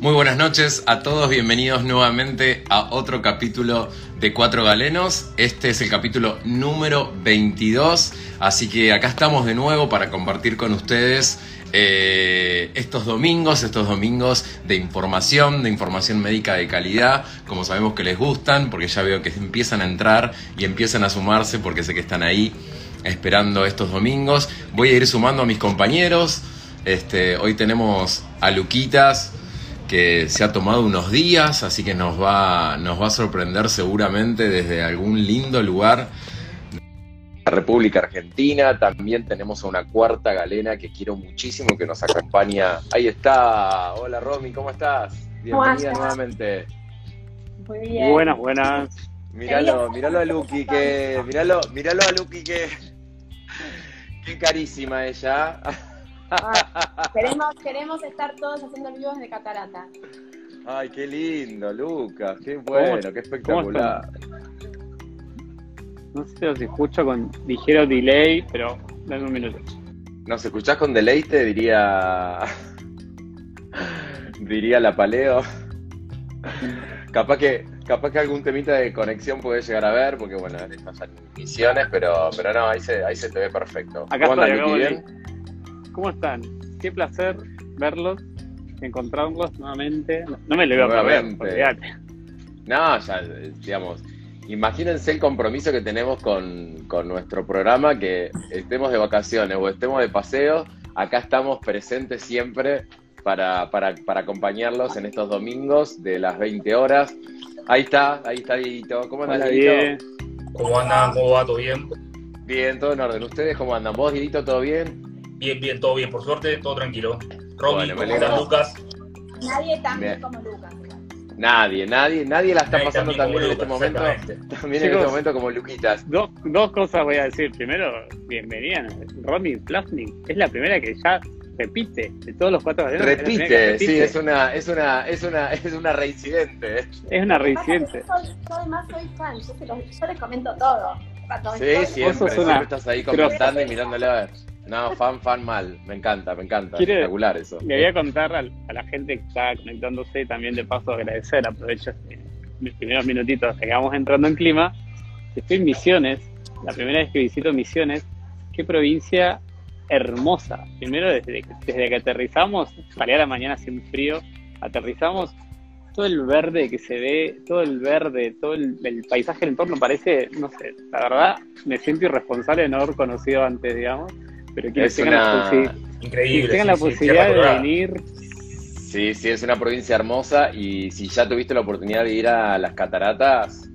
Muy buenas noches a todos, bienvenidos nuevamente a otro capítulo de Cuatro Galenos. Este es el capítulo número 22, así que acá estamos de nuevo para compartir con ustedes eh, estos domingos, estos domingos de información, de información médica de calidad, como sabemos que les gustan, porque ya veo que empiezan a entrar y empiezan a sumarse porque sé que están ahí esperando estos domingos. Voy a ir sumando a mis compañeros. Este, hoy tenemos a Luquitas, que se ha tomado unos días, así que nos va, nos va a sorprender seguramente desde algún lindo lugar. La República Argentina, también tenemos a una cuarta galena que quiero muchísimo que nos acompaña. Ahí está, hola Romy, ¿cómo estás? Bienvenida nuevamente. Muy bien. Buenas, buenas. Míralo, míralo a Luqui, que. Míralo, míralo a Luqui que. Qué carísima ella. Ah, queremos, queremos estar todos haciendo vivos de catarata. Ay, qué lindo, Lucas, qué bueno, qué espectacular. No sé si escucho con ligero delay, pero dame un minuto. Nos escuchás con deleite, diría. diría la paleo. capaz que, capaz que algún temita de conexión puede llegar a ver, porque bueno, estas misiones, pero, pero no, ahí se, ahí se te ve perfecto. Acá ¿Cómo estoy, bien? ¿Cómo están? Qué placer verlos, encontrarlos nuevamente. No me lo iba a perder, No, ya, digamos, imagínense el compromiso que tenemos con, con, nuestro programa, que estemos de vacaciones o estemos de paseo, acá estamos presentes siempre para, para, para acompañarlos en estos domingos de las 20 horas. Ahí está, ahí está Dieguito. ¿Cómo andan, Dieguito? ¿Cómo andan? ¿Cómo va? ¿Todo bien? Bien, todo en orden. ¿Ustedes cómo andan? ¿Vos, Dieguito, todo bien? Bien, bien, todo bien, por suerte, todo tranquilo. Romy, ¿cómo Lucas? Nadie tan bien como Lucas. Nadie, nadie, nadie la está pasando tan bien en este momento. También en este momento como Luquitas. Dos, dos cosas voy a decir. Primero, bienvenida, Romy Plasnik. Es la primera que ya repite de todos los cuatro repite, repite, sí, es una, es una, es una, es una reincidente. Es una reincidente. Yo, además soy fan, yo, yo les comento todo. Sí, siempre, siempre estás ahí comentando y mirándole a ver. No, fan, fan mal. Me encanta, me encanta. Espectacular eso. Le voy a contar a, la gente que está conectándose también de paso agradecer, aprovecho este, mis primeros minutitos que vamos entrando en clima. Estoy en Misiones, la primera vez que visito Misiones, qué provincia hermosa. Primero desde, desde que aterrizamos, salí a la mañana sin frío, aterrizamos, todo el verde que se ve, todo el verde, todo el, el paisaje en entorno parece, no sé, la verdad me siento irresponsable de no haber conocido antes, digamos pero que tengan, la, Increíble, tengan la posibilidad de venir. Sí, sí, es una provincia hermosa y si ya tuviste la oportunidad de ir a las cataratas,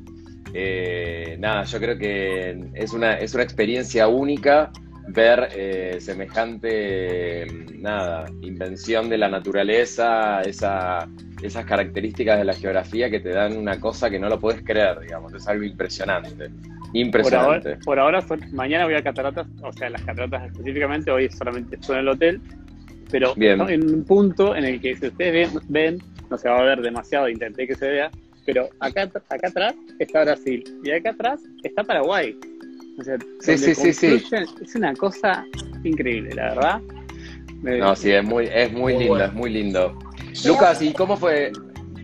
eh, nada, yo creo que es una, es una experiencia única ver eh, semejante, nada, invención de la naturaleza, esa, esas características de la geografía que te dan una cosa que no lo puedes creer, digamos, es algo impresionante. Impresionante. Por ahora, mañana voy a cataratas, o sea, las cataratas específicamente, hoy solamente estoy en el hotel, pero en un punto en el que si ustedes ven, no se va a ver demasiado, intenté que se vea, pero acá, acá atrás está Brasil y acá atrás está Paraguay. O sea, sí, sí, sí, sí. Es una cosa increíble, la verdad. No, sí, es muy, es muy lindo, es muy lindo. Lucas, ¿y cómo fue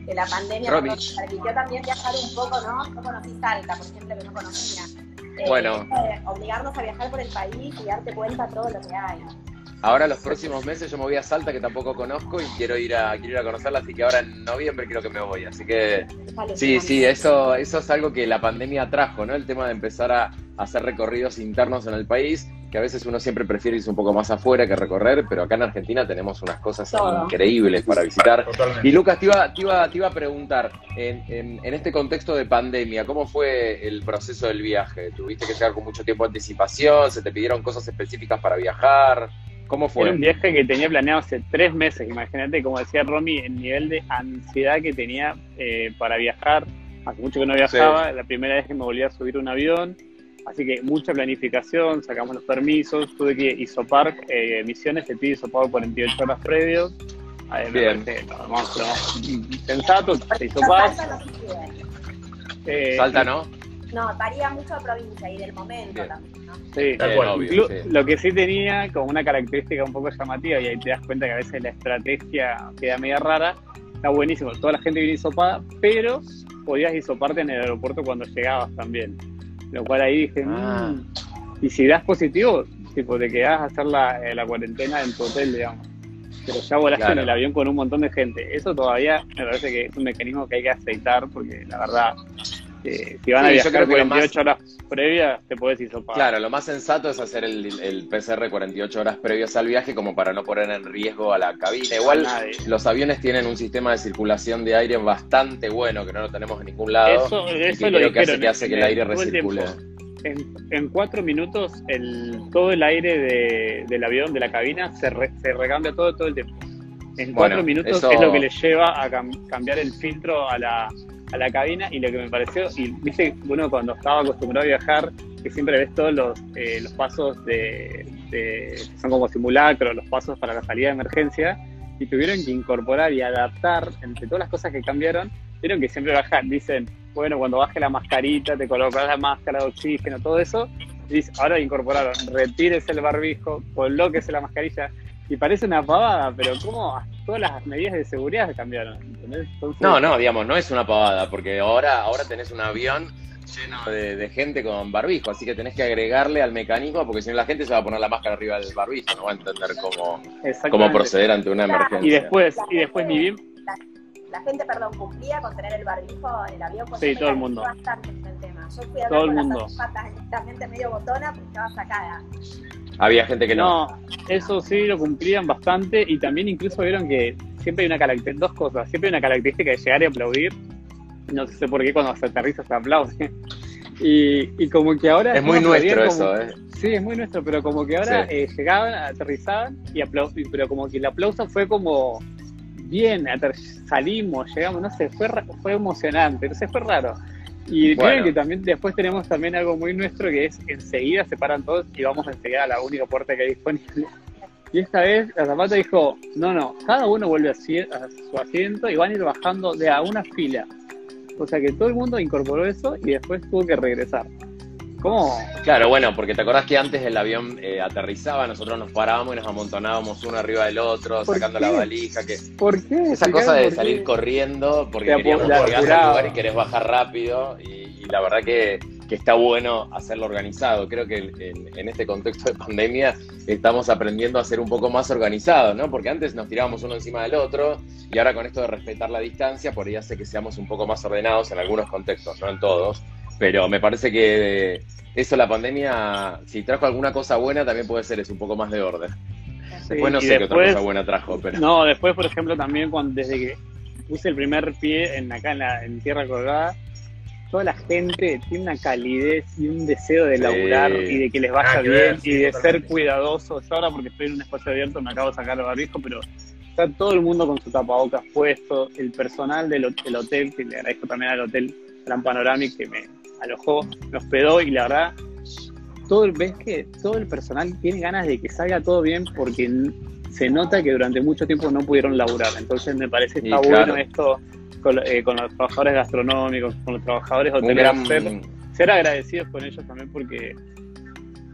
que la pandemia me permitió también viajar un poco, ¿no? Yo conocí Salta, por ejemplo, que no conocía. Eh, bueno. obligarnos a viajar por el país y darte cuenta de todo lo que hay. Ahora los próximos meses yo me voy a Salta que tampoco conozco y quiero ir a quiero ir a conocerla, así que ahora en noviembre creo que me voy, así que sí, sí, eso eso es algo que la pandemia trajo, ¿no? El tema de empezar a hacer recorridos internos en el país que a veces uno siempre prefiere irse un poco más afuera que recorrer, pero acá en Argentina tenemos unas cosas increíbles para visitar. Y Lucas, te iba, te iba, te iba a preguntar, en, en, este contexto de pandemia, ¿cómo fue el proceso del viaje? ¿Tuviste que llegar con mucho tiempo de anticipación? ¿Se te pidieron cosas específicas para viajar? ¿Cómo fue? Era un viaje que tenía planeado hace tres meses, imagínate, como decía Romy, el nivel de ansiedad que tenía eh, para viajar. Hace mucho que no viajaba, la primera vez que me volví a subir un avión, Así que mucha planificación, sacamos los permisos, tuve que isopar eh, misiones, se pide isopar 48 horas previos. Bien. sensato, se isopar. Eh, Salta, ¿no? No, varía mucho de provincia y del momento también, ¿no? Sí, lo que sí tenía como una característica un poco llamativa, y ahí te das cuenta que a veces la estrategia queda media rara, está buenísimo, toda la gente viene hisopada, pero podías hisoparte en el aeropuerto cuando llegabas también. Lo cual ahí dije, Ah. "Mm, y si das positivo, tipo, te quedás a hacer la, eh, la cuarentena en tu hotel, digamos. Pero ya volaste Claro. en el avión con un montón de gente. Eso todavía me parece que es un mecanismo que hay que aceitar, porque la verdad, si van a Sí, viajar creo que lo 48 horas previas, te podés hisopar. Claro, lo más sensato es hacer el, el PCR 48 horas previas al viaje como para no poner en riesgo a la cabina. Igual los aviones tienen un sistema de circulación de aire bastante bueno que no lo tenemos en ningún lado. Eso, eso que lo creo que hace que hace que el aire recircule. En, en cuatro minutos el, todo el aire de- del avión, de la cabina, se, re- se recambia todo, todo el tiempo. En Bueno, cuatro minutos eso- es lo que le lleva a cam- cambiar el filtro a la, a la cabina y lo que me pareció, y viste, uno cuando estaba acostumbrado a viajar, que siempre ves todos los, eh, los pasos de, de- son como simulacros, los pasos para la salida de emergencia, y tuvieron que incorporar y adaptar entre todas las cosas que cambiaron, vieron que siempre bajan, dicen, bueno, cuando baje la mascarita, te colocas la máscara de oxígeno, todo eso, y ahora incorporaron, retírese el barbijo, colóquese la mascarilla, y parece una pavada, pero ¿cómo todas las medidas de seguridad cambiaron? ¿entendés? Entonces, No, no, digamos, no es una pavada, porque ahora, ahora tenés un avión lleno de, de gente con barbijo, así que tenés que agregarle al mecanismo, porque si no la gente se va a poner la máscara arriba del barbijo, no va a entender cómo, cómo proceder ante una emergencia. Y después, y después ni bien, La, la gente, perdón, cumplía con tener el barbijo en el avión. Sí, todo el mundo. bastante el tema. Yo fui a Todo el con mundo. las directamente medio botona porque estaba sacada. Había gente que no. No, eso sí lo cumplían bastante y también incluso vieron que siempre hay una característica, dos cosas, siempre hay una característica de llegar y aplaudir, no sé por qué cuando se aterriza se aplaude. Y, y como que ahora... Es muy nuestro como- eso, ¿eh? Sí, es muy nuestro, pero como que ahora Sí. eh, llegaban, aterrizaban y aplaudían, pero como que el aplauso fue como bien, salimos, llegamos, no sé, fue, fue emocionante, no sé, fue raro. Y Bueno. miren que también después tenemos también algo muy nuestro que es enseguida se paran todos y vamos enseguida a la única puerta que hay disponible. Y esta vez la zapata dijo, no, no, cada uno vuelve a su asiento y van a ir bajando de a una fila. O sea que todo el mundo incorporó eso y después tuvo que regresar. ¿Cómo? Claro, bueno, porque te acordás que antes el avión eh, aterrizaba, nosotros nos parábamos y nos amontonábamos uno arriba del otro, ¿Por sacando qué? la valija, que ¿Por qué? esa ¿Explicaron cosa de qué? salir corriendo porque queríamos llegar al lugar y querés bajar rápido y, y la verdad que, que está bueno hacerlo organizado. Creo que en, en este contexto de pandemia estamos aprendiendo a ser un poco más organizados, ¿no? Porque antes nos tirábamos uno encima del otro y ahora con esto de respetar la distancia, por ahí hace que seamos un poco más ordenados en algunos contextos, no en todos. Pero me parece que eso la pandemia, si trajo alguna cosa buena, también puede ser es un poco más de orden. Sí, Después no sé qué otra después- cosa buena trajo, pero... No, después, por ejemplo, también cuando desde que puse el primer pie en acá en, la, en Tierra Colgada, toda la gente tiene una calidez y un deseo de Sí. laburar y de que les vaya Ah, bien ver, y de ser cuidadosos. Yo ahora porque estoy en un espacio abierto me acabo de sacar el barbijo, pero está todo el mundo con su tapabocas puesto, el personal del, del hotel, que le agradezco también al hotel Gran Panoramic que me alojó, me hospedó y la verdad todo el, ves que todo el personal tiene ganas de que salga todo bien porque se nota que durante mucho tiempo no pudieron laburar. Entonces me parece que está claro. bueno esto con, eh, con los trabajadores gastronómicos, con los trabajadores hoteleros, gran, ser, ser agradecidos con ellos también porque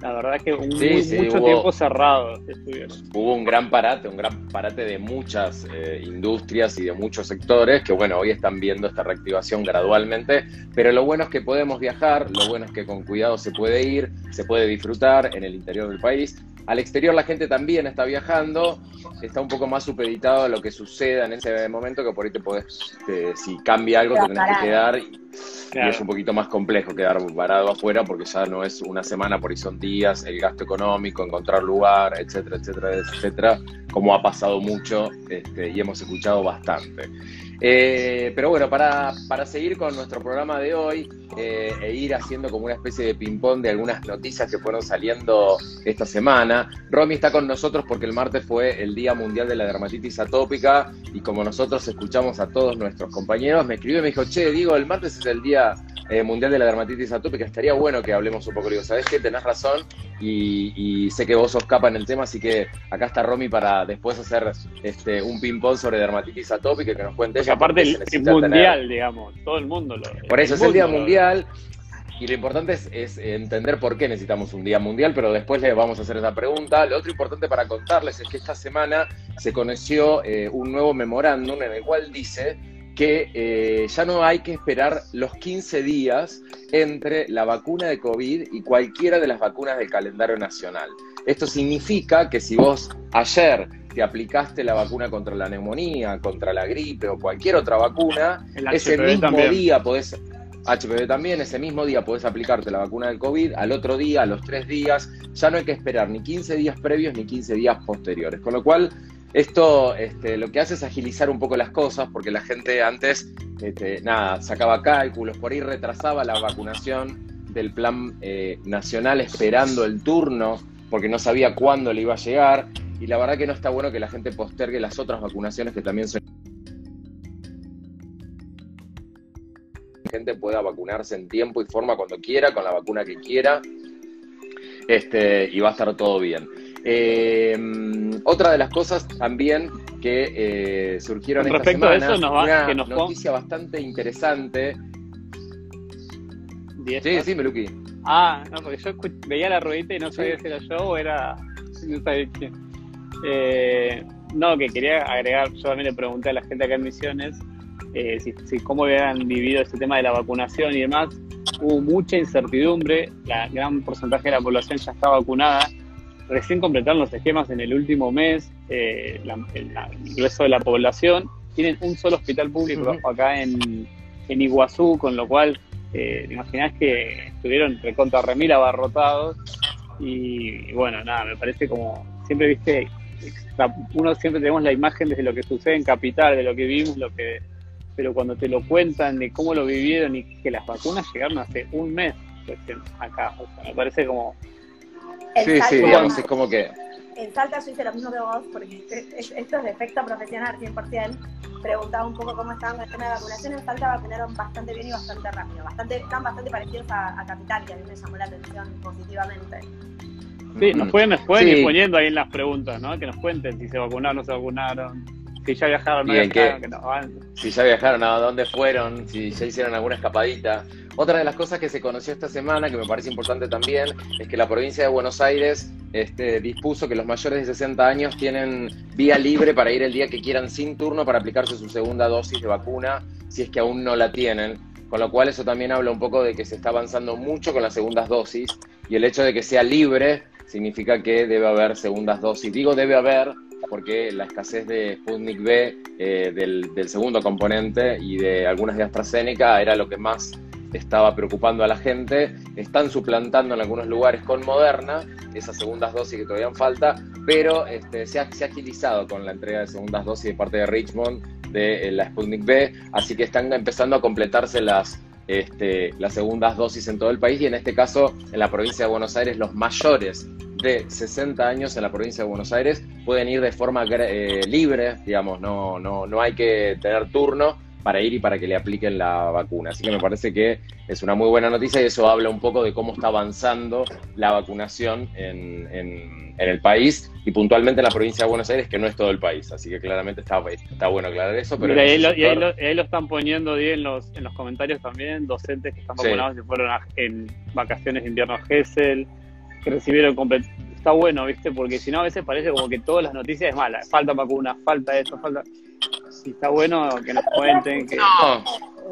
la verdad que un, Sí, muy- sí, mucho hubo- tiempo cerrado estuvieron. hubo un gran parate, un gran parate de muchas eh, industrias y de muchos sectores que, bueno, hoy están viendo esta reactivación gradualmente, pero lo bueno es que podemos viajar, lo bueno es que con cuidado se puede ir, se puede disfrutar en el interior del país. Al exterior la gente también está viajando, está un poco más supeditado a lo que suceda en ese momento, que por ahí te podés, te- si cambia algo, te tenés que quedar y, Claro. y es un poquito más complejo quedar varado afuera porque ya no es una semana, por ahí son días, el gasto económico, encontrar lugar, etcétera, etcétera, etcétera, como ha pasado mucho este, y hemos escuchado bastante. Eh, pero bueno, para, para seguir con nuestro programa de hoy eh, e ir haciendo como una especie de ping-pong de algunas noticias que fueron saliendo esta semana, Romy está con nosotros porque el martes fue el Día Mundial de la Dermatitis Atópica y como nosotros escuchamos a todos nuestros compañeros, me escribió y me dijo, che, digo, el martes es el Día eh, Mundial de la Dermatitis Atópica, estaría bueno que hablemos un poco. Le digo, ¿sabes qué? Tenés razón y, y sé que vos sos capa en el tema, así que acá está Romy para después hacer este, un ping-pong sobre dermatitis atópica que nos cuente Porque ella. aparte el, tener- mundial, digamos, todo el mundo lo Por eso es el Día lo- Mundial. y lo importante es, entender por qué necesitamos un día mundial, pero después le vamos a hacer esa pregunta. Lo otro importante para contarles es que esta semana se conoció eh, un nuevo memorándum en el cual dice que eh, ya no hay que esperar los 15 días entre la vacuna de COVID y cualquiera de las vacunas del calendario nacional. Esto significa que si vos ayer te aplicaste la vacuna contra la neumonía, contra la gripe o cualquier otra vacuna, ese mismo día podés HPV también, ese mismo día podés aplicarte la vacuna del COVID, al otro día, a los tres días, ya no hay que esperar ni 15 días previos ni 15 días posteriores. Con lo cual, esto este, lo que hace es agilizar un poco las cosas, porque la gente antes, este, nada, sacaba cálculos, por ahí retrasaba la vacunación del plan eh, nacional esperando el turno, porque no sabía cuándo le iba a llegar, y la verdad que no está bueno que la gente postergue las otras vacunaciones que también son gente pueda vacunarse en tiempo y forma cuando quiera, con la vacuna que quiera, este, y va a estar todo bien. Eh, otra de las cosas también que eh, surgieron esta semana, a eso, una noticia bastante interesante. Sí, sí, Meluki. Ah, no, porque yo veía la ruedita y no sabía si era yo o era... No sabía quién. Eh, no, que quería agregar, yo también le pregunté a la gente acá en Misiones eh, si, cómo habían vivido este tema de la vacunación y demás. Hubo mucha incertidumbre, la gran porcentaje de la población ya está vacunada. Recién completaron los esquemas en el último mes, eh, el, resto de la población. Tienen un solo hospital público acá en, en, Iguazú, con lo cual eh, te imaginás que estuvieron recontra remil abarrotados. Y, y bueno, nada, me parece como siempre viste uno siempre tenemos la imagen desde lo que sucede en Capital, de lo que vimos, lo que pero cuando te lo cuentan de cómo lo vivieron y que las vacunas llegaron hace un mes acá, o sea, me parece como... sí, sí, digamos, es como que... En Salta yo hice lo mismo que vos, porque esto es de efecto profesional 100%. Preguntaba un poco cómo estaban con el tema de vacunación. En Salta vacunaron bastante bien y bastante rápido. Bastante, están bastante parecidos a, Capital, que a mí me llamó la atención positivamente. Sí, nos pueden, nos pueden ir poniendo ahí en las preguntas, ¿no? Que nos cuenten si se vacunaron o no se vacunaron. Si ya viajaron, no viajaron, que no Si ya viajaron, a dónde fueron, si ya hicieron alguna escapadita. Otra de las cosas que se conoció esta semana, que me parece importante también, es que la provincia de Buenos Aires este, dispuso que los mayores de 60 años tienen vía libre para ir el día que quieran sin turno para aplicarse su segunda dosis de vacuna, si es que aún no la tienen. Con lo cual eso también habla un poco de que se está avanzando mucho con las segundas dosis y el hecho de que sea libre significa que debe haber segundas dosis. Digo debe haber porque la escasez de Sputnik B, eh, del, segundo componente y de algunas de AstraZeneca era lo que más estaba preocupando a la gente. Están suplantando en algunos lugares con Moderna esas segundas dosis que todavía falta, pero este, se, ha, agilizado con la entrega de segundas dosis de parte de Richmond de eh, la Sputnik B, así que están empezando a completarse las, este, las segundas dosis en todo el país y en este caso en la provincia de Buenos Aires los mayores de 60 años en la provincia de Buenos Aires pueden ir de forma eh, libre, digamos, no, no, no hay que tener turno para ir y para que le apliquen la vacuna. Así que me parece que es una muy buena noticia y eso habla un poco de cómo está avanzando la vacunación en, en, el país y puntualmente en la provincia de Buenos Aires, que no es todo el país. Así que claramente está, está bueno aclarar eso. Pero ahí, lo, y ahí, lo, están poniendo en los, en los comentarios también, docentes que están vacunados y fueron en vacaciones de invierno a Gessel que recibieron Está bueno, ¿viste? Porque si no, a veces parece como que todas las noticias es mala. Falta vacuna, falta esto, falta. Y está bueno que nos cuenten que.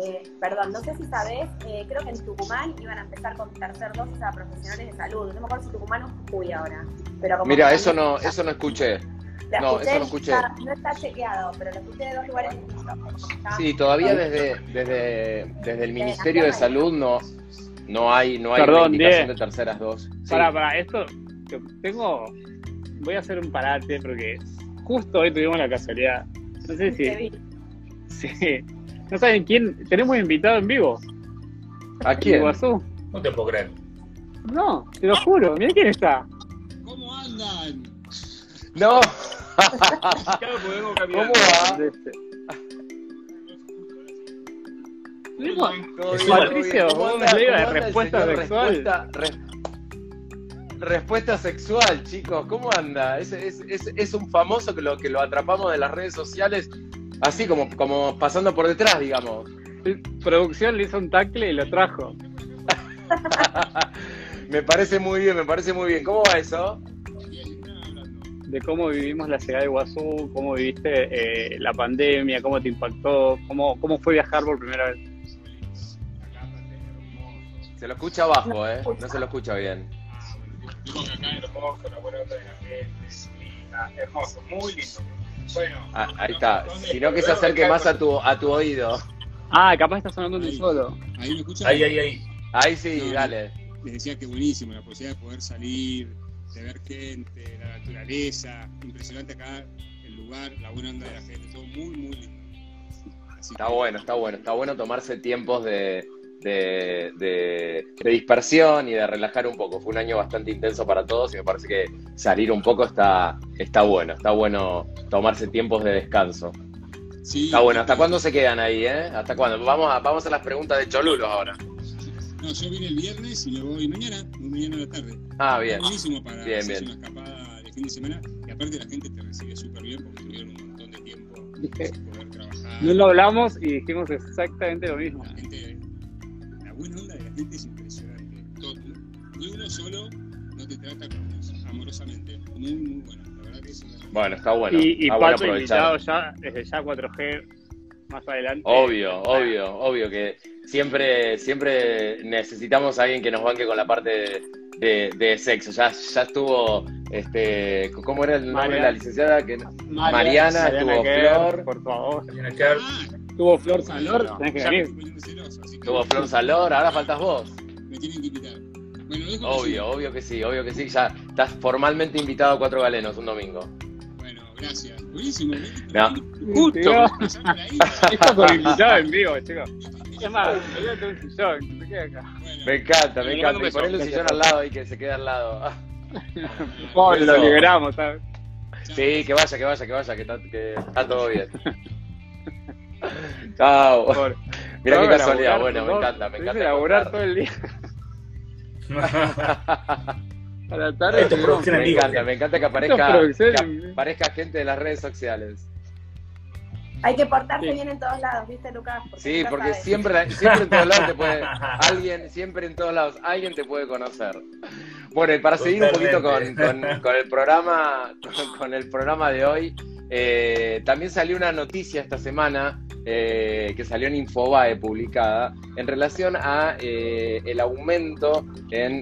Eh, perdón, no sé si sabés, eh, creo que en Tucumán iban a empezar con tercer dosis a profesionales de salud. No me acuerdo si Tucumán o Jujuy ahora. Pero Mira, eso no, eso no escuché. No, eso no escuché. no está chequeado, pero lo escuché de dos lugares distintos. Sí, todavía desde, desde, desde el Ministerio de Salud no, no hay, no hay Perdón, indicación de terceras dos. Para, para, esto, tengo, voy a hacer un parate porque justo hoy tuvimos la casualidad. No sé si. Sí. No saben quién. Tenemos invitado en vivo. ¿A quién? No te puedo creer. No, te lo juro. Mira quién está. ¿Cómo andan? No. ¿Cómo va? Patricio, vos me de respuesta sexual. Respuesta, sexual, chicos, ¿cómo anda? Es, es, es, un famoso que lo, que lo atrapamos de las redes sociales, así como, como pasando por detrás, digamos. Producción le hizo un tacle y lo trajo. me parece muy bien, me parece muy bien. ¿Cómo va eso? De cómo vivimos la llegada de Iguazú, cómo viviste eh, la pandemia, cómo te impactó, cómo, cómo fue viajar por primera vez. Se lo escucha abajo, ¿eh? No se lo escucha bien. Acá hermoso, la buena onda de la gente, linda, hermoso, muy lindo. Bueno, Ah, ahí está. Sino que se acerque más a tu, a tu oído. Ah, capaz estás sonando tú solo. Ahí me escuchan. ahí, ahí, ahí. Ahí sí, No, no. dale. Les decía que buenísimo la posibilidad de poder salir, de ver gente, la naturaleza. Impresionante acá el lugar, la buena onda de la gente. Todo muy, muy lindo. Así Está que- bueno, está bueno. Está bueno tomarse tiempos de, de, de- de dispersión y de relajar un poco. Fue un año bastante intenso para todos y me parece que salir un poco está, está bueno. Está bueno tomarse tiempos de descanso. Sí, Está bueno. ¿Hasta cuándo se quedan ahí, eh? ¿Hasta cuándo? Vamos a, vamos a las preguntas de Cholulos ahora. No, yo vine el viernes y me voy mañana, mañana a la tarde. Ah, bien. Buenísimo para Bien, hacer bien. una escapada de fin de semana. Y aparte la gente te recibe súper bien porque tuvieron un montón de tiempo sin poder trabajar. No lo hablamos y dijimos exactamente lo mismo. La gente, la buena onda de la gente es impresionante. Todo, ni uno solo no te trata amorosamente. Muy, muy bueno. La verdad que eso es Bueno, está bueno. y y bueno Pato invitado aprovechar. ya, desde ya 4G más adelante. Obvio, obvio, obvio que siempre, siempre necesitamos a alguien que nos banque con la parte de, de- de sexo. Ya, ya estuvo, este, ¿cómo era el nombre de Mariana. la licenciada? Que, Mariana, estuvo Kerr, Flor. Por favor. Hay una Estuvo Flor Salor, tenés que me venir. celoso, así que estuvo Flor Salor, ahora faltas vos. Me tienen que invitar. Bueno, dejo que Obvio, obvio que sí, obvio que sí. Ya estás formalmente invitado a Cuatro Galenos un domingo. Bueno, gracias. Buenísimo. No. Justo. Esto con invitado en vivo, chicos. Es más, olvídate un sillón, que se quede acá. Bueno, Me encanta, me encanta. Y beso. ponele un sillón al lado y que se quede al lado. Pobre, lo liberamos, ¿sabes? Sí, que vaya, que vaya, que vaya, que está, que está todo bien. Chao. Pobre. Mira qué casualidad, bueno, me encanta, me encanta. encontrar- todo el día. A la tarde. Esto Me vivo. encanta, me encanta que aparezca, que aparezca gente de las redes sociales. Hay que portarse Sí. bien en todos lados, ¿viste, Lucas? Sí, nunca porque siempre, siempre en todos lados te puede, alguien, siempre en todos lados, alguien te puede conocer. Bueno, y para seguir un poquito con, con- con el programa, con, con el programa de hoy, eh, también salió una noticia esta semana eh, que salió en Infobae publicada en relación a eh, el aumento en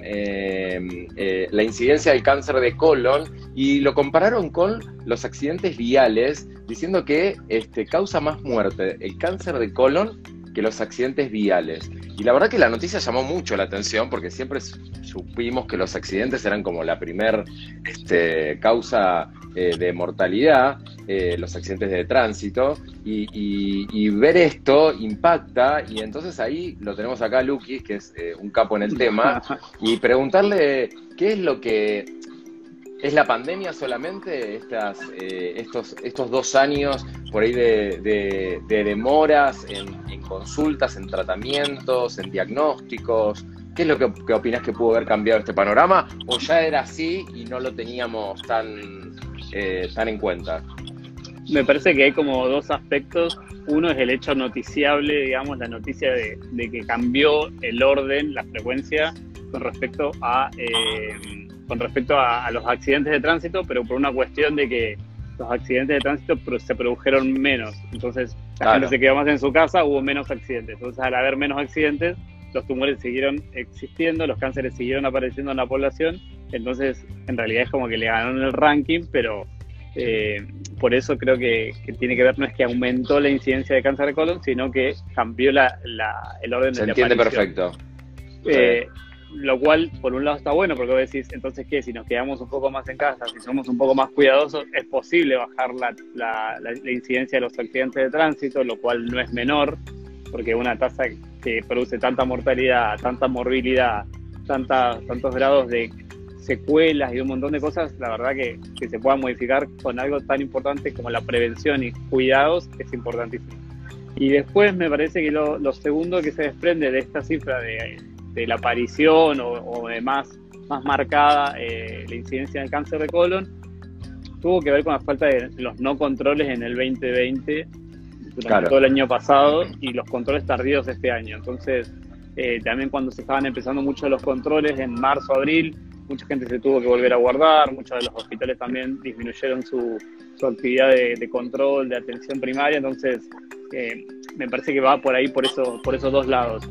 la incidencia del cáncer de colon y lo compararon con los accidentes viales, diciendo que este, causa más muerte el cáncer de colon que los accidentes viales. Y la verdad que la noticia llamó mucho la atención porque siempre su- supimos que los accidentes eran como la primer este, causa eh, de mortalidad, eh, los accidentes de tránsito, y, ver esto impacta, y entonces ahí lo tenemos acá, Luquis, que es eh, un capo en el tema, y preguntarle qué es lo que es la pandemia solamente, eh, estos, estos dos años por ahí de, de- de demoras en, consultas, en tratamientos, en diagnósticos. ¿Qué es lo que, que opinas que pudo haber cambiado este panorama? ¿O ya era así y no lo teníamos tan, eh, tan en cuenta? Me parece que hay como dos aspectos. Uno es el hecho noticiable, digamos, la noticia de, de que cambió el orden, la frecuencia con respecto a eh, con respecto a, a los accidentes de tránsito, pero por una cuestión de que los accidentes de tránsito se produjeron menos. Entonces, la Claro. gente se quedó más en su casa, hubo menos accidentes. Entonces, al haber menos accidentes, los tumores siguieron existiendo, los cánceres siguieron apareciendo en la población. Entonces, en realidad es como que le ganaron el ranking, pero eh, por eso creo que, que tiene que ver, no es que aumentó la incidencia de cáncer de colon, sino que cambió la, la- el orden Se de entiende aparición. perfecto. Eh, lo cual, por un lado, está bueno, porque vos decís, entonces, ¿qué? Si nos quedamos un poco más en casa, si somos un poco más cuidadosos, es posible bajar la, la- incidencia de los accidentes de tránsito, lo cual no es menor, porque una tasa que produce tanta mortalidad, tanta morbilidad, tanta, tantos grados de secuelas y un montón de cosas, la verdad que, que se pueda modificar con algo tan importante como la prevención y cuidados es importantísimo. Y después me parece que lo, lo segundo que se desprende de esta cifra de, de la aparición o, o de más, más marcada eh, la incidencia del cáncer de colon tuvo que ver con la falta de los no controles en el 2020 durante Claro. todo el año pasado y los controles tardíos este año. Entonces, Eh, también cuando se estaban empezando mucho los controles en marzo, abril, mucha gente se tuvo que volver a guardar, muchos de los hospitales también disminuyeron su, su actividad de, control, de atención primaria, entonces eh, me parece que va por ahí, por, eso, por esos dos lados.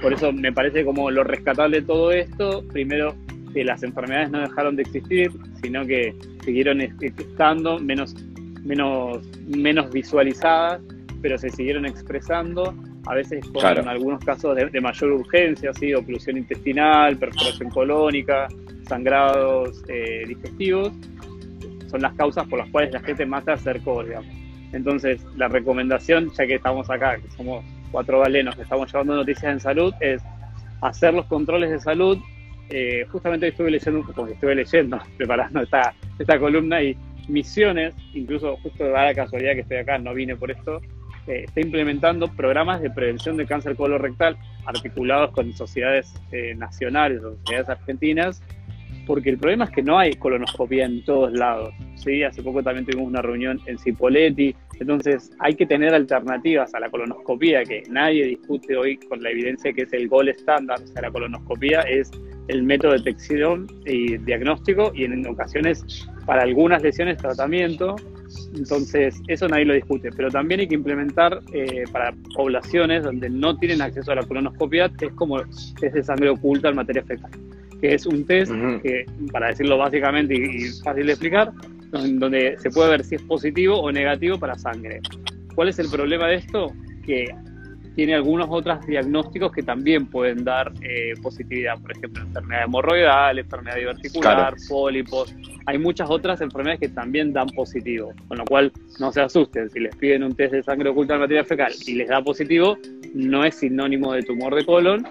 Por eso me parece como lo rescatable de todo esto, primero que las enfermedades no dejaron de existir, sino que siguieron estando menos, menos, menos visualizadas, pero se siguieron expresando, a veces con algunos casos de, mayor urgencia, ¿sí? oclusión intestinal, perforación colónica, sangrados eh, digestivos, son las causas por las cuales la gente más se acercó, digamos. Entonces, la recomendación, ya que estamos acá, que somos cuatro galenos que estamos llevando noticias en salud, es hacer los controles de salud. Eh, justamente estuve leyendo, porque estuve leyendo, preparando esta, esta columna y Misiones, incluso justo da la casualidad que estoy acá, no vine por esto, eh, está implementando programas de prevención de cáncer colorectal articulados con sociedades eh, nacionales o sociedades argentinas porque el problema es que no hay colonoscopia en todos lados. ¿Sí? Hace poco también tuvimos una reunión en Cipoletti, entonces hay que tener alternativas a la colonoscopia, que nadie discute hoy con la evidencia que es el gol estándar. O sea, la colonoscopia es el método de detección y diagnóstico y en ocasiones para algunas lesiones tratamiento. Entonces, eso nadie lo discute, pero también hay que implementar eh, para poblaciones donde no tienen acceso a la colonoscopia, es como es de sangre oculta en materia fecal que es un test que, para decirlo básicamente y, fácil de explicar, donde se puede ver si es positivo o negativo para sangre. ¿Cuál es el problema de esto? Que tiene algunos otros diagnósticos que también pueden dar eh, positividad, por ejemplo, enfermedad hemorroidal, enfermedad diverticular, pólipos. Hay muchas otras enfermedades que también dan positivo, con lo cual no se asusten. Si les piden un test de sangre oculta en materia fecal y les da positivo, no es sinónimo de tumor de colon,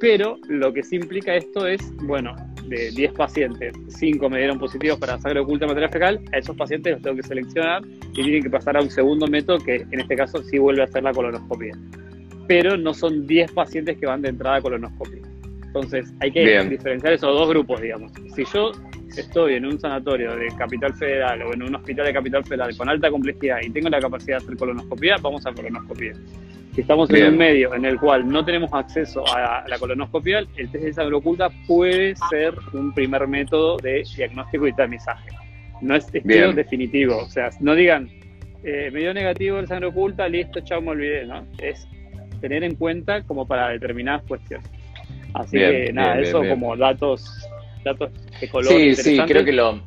pero lo que sí implica esto es, bueno, de 10 pacientes, 5 me dieron positivos para sangre oculta materia fecal, a esos pacientes los tengo que seleccionar y tienen que pasar a un segundo método que en este caso sí vuelve a hacer la colonoscopia. Pero no son 10 pacientes que van de entrada a colonoscopia. Entonces hay que diferenciar esos dos grupos, digamos. Si yo estoy en un sanatorio de Capital Federal o en un hospital de Capital Federal con alta complejidad y tengo la capacidad de hacer colonoscopia, vamos a colonoscopia. Si estamos en un medio en el cual no tenemos acceso a la colonoscopia, el test de sangre oculta puede ser un primer método de diagnóstico y tamizaje. No es estudio definitivo. O sea, no digan, eh, me dio negativo el sangre oculta, listo, chao, me olvidé. ¿no? Es tener en cuenta como para determinadas cuestiones. Así que nada, eso como datos, datos de color. Sí, sí, creo que lo,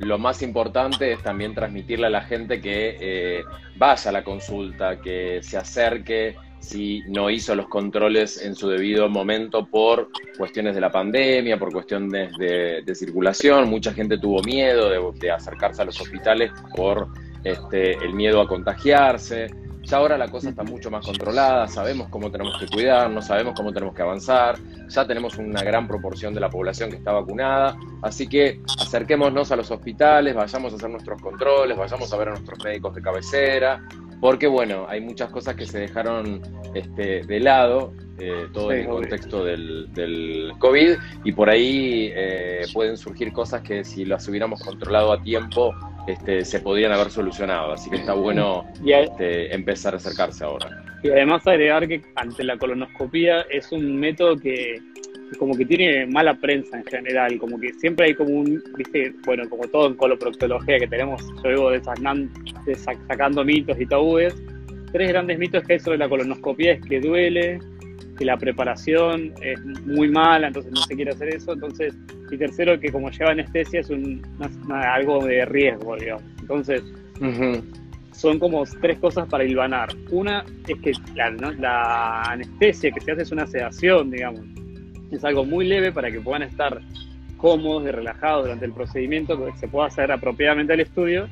lo más importante es también transmitirle a la gente que eh, vaya a la consulta, que se acerque si no hizo los controles en su debido momento por cuestiones de la pandemia, por cuestiones de, circulación. Mucha gente tuvo miedo de, acercarse a los hospitales por este, el miedo a contagiarse. Ya ahora la cosa está mucho más controlada, sabemos cómo tenemos que cuidarnos, sabemos cómo tenemos que avanzar, ya tenemos una gran proporción de la población que está vacunada, así que acerquémonos a los hospitales, vayamos a hacer nuestros controles, vayamos a ver a nuestros médicos de cabecera, porque bueno, hay muchas cosas que se dejaron este, de lado, eh, todo en el contexto del, del, COVID, y por ahí eh, pueden surgir cosas que si las hubiéramos controlado a tiempo, este, se podrían haber solucionado. Así que está bueno este, empezar a acercarse ahora. Y además agregar que ante la colonoscopía es un método que como que tiene mala prensa en general, como que siempre hay como un, viste, bueno, como todo en coloproctología que tenemos, yo de sacando mitos y tabúes, tres grandes mitos que hay sobre la colonoscopía es que duele, que la preparación es muy mala, entonces no se quiere hacer eso. Entonces, y tercero, que como lleva anestesia es un, algo de riesgo, digamos. Entonces, son como tres cosas para hilvanar. Una es que la, la, anestesia que se hace es una sedación, digamos. Es algo muy leve para que puedan estar cómodos y relajados durante el procedimiento, que se pueda hacer apropiadamente al estudio,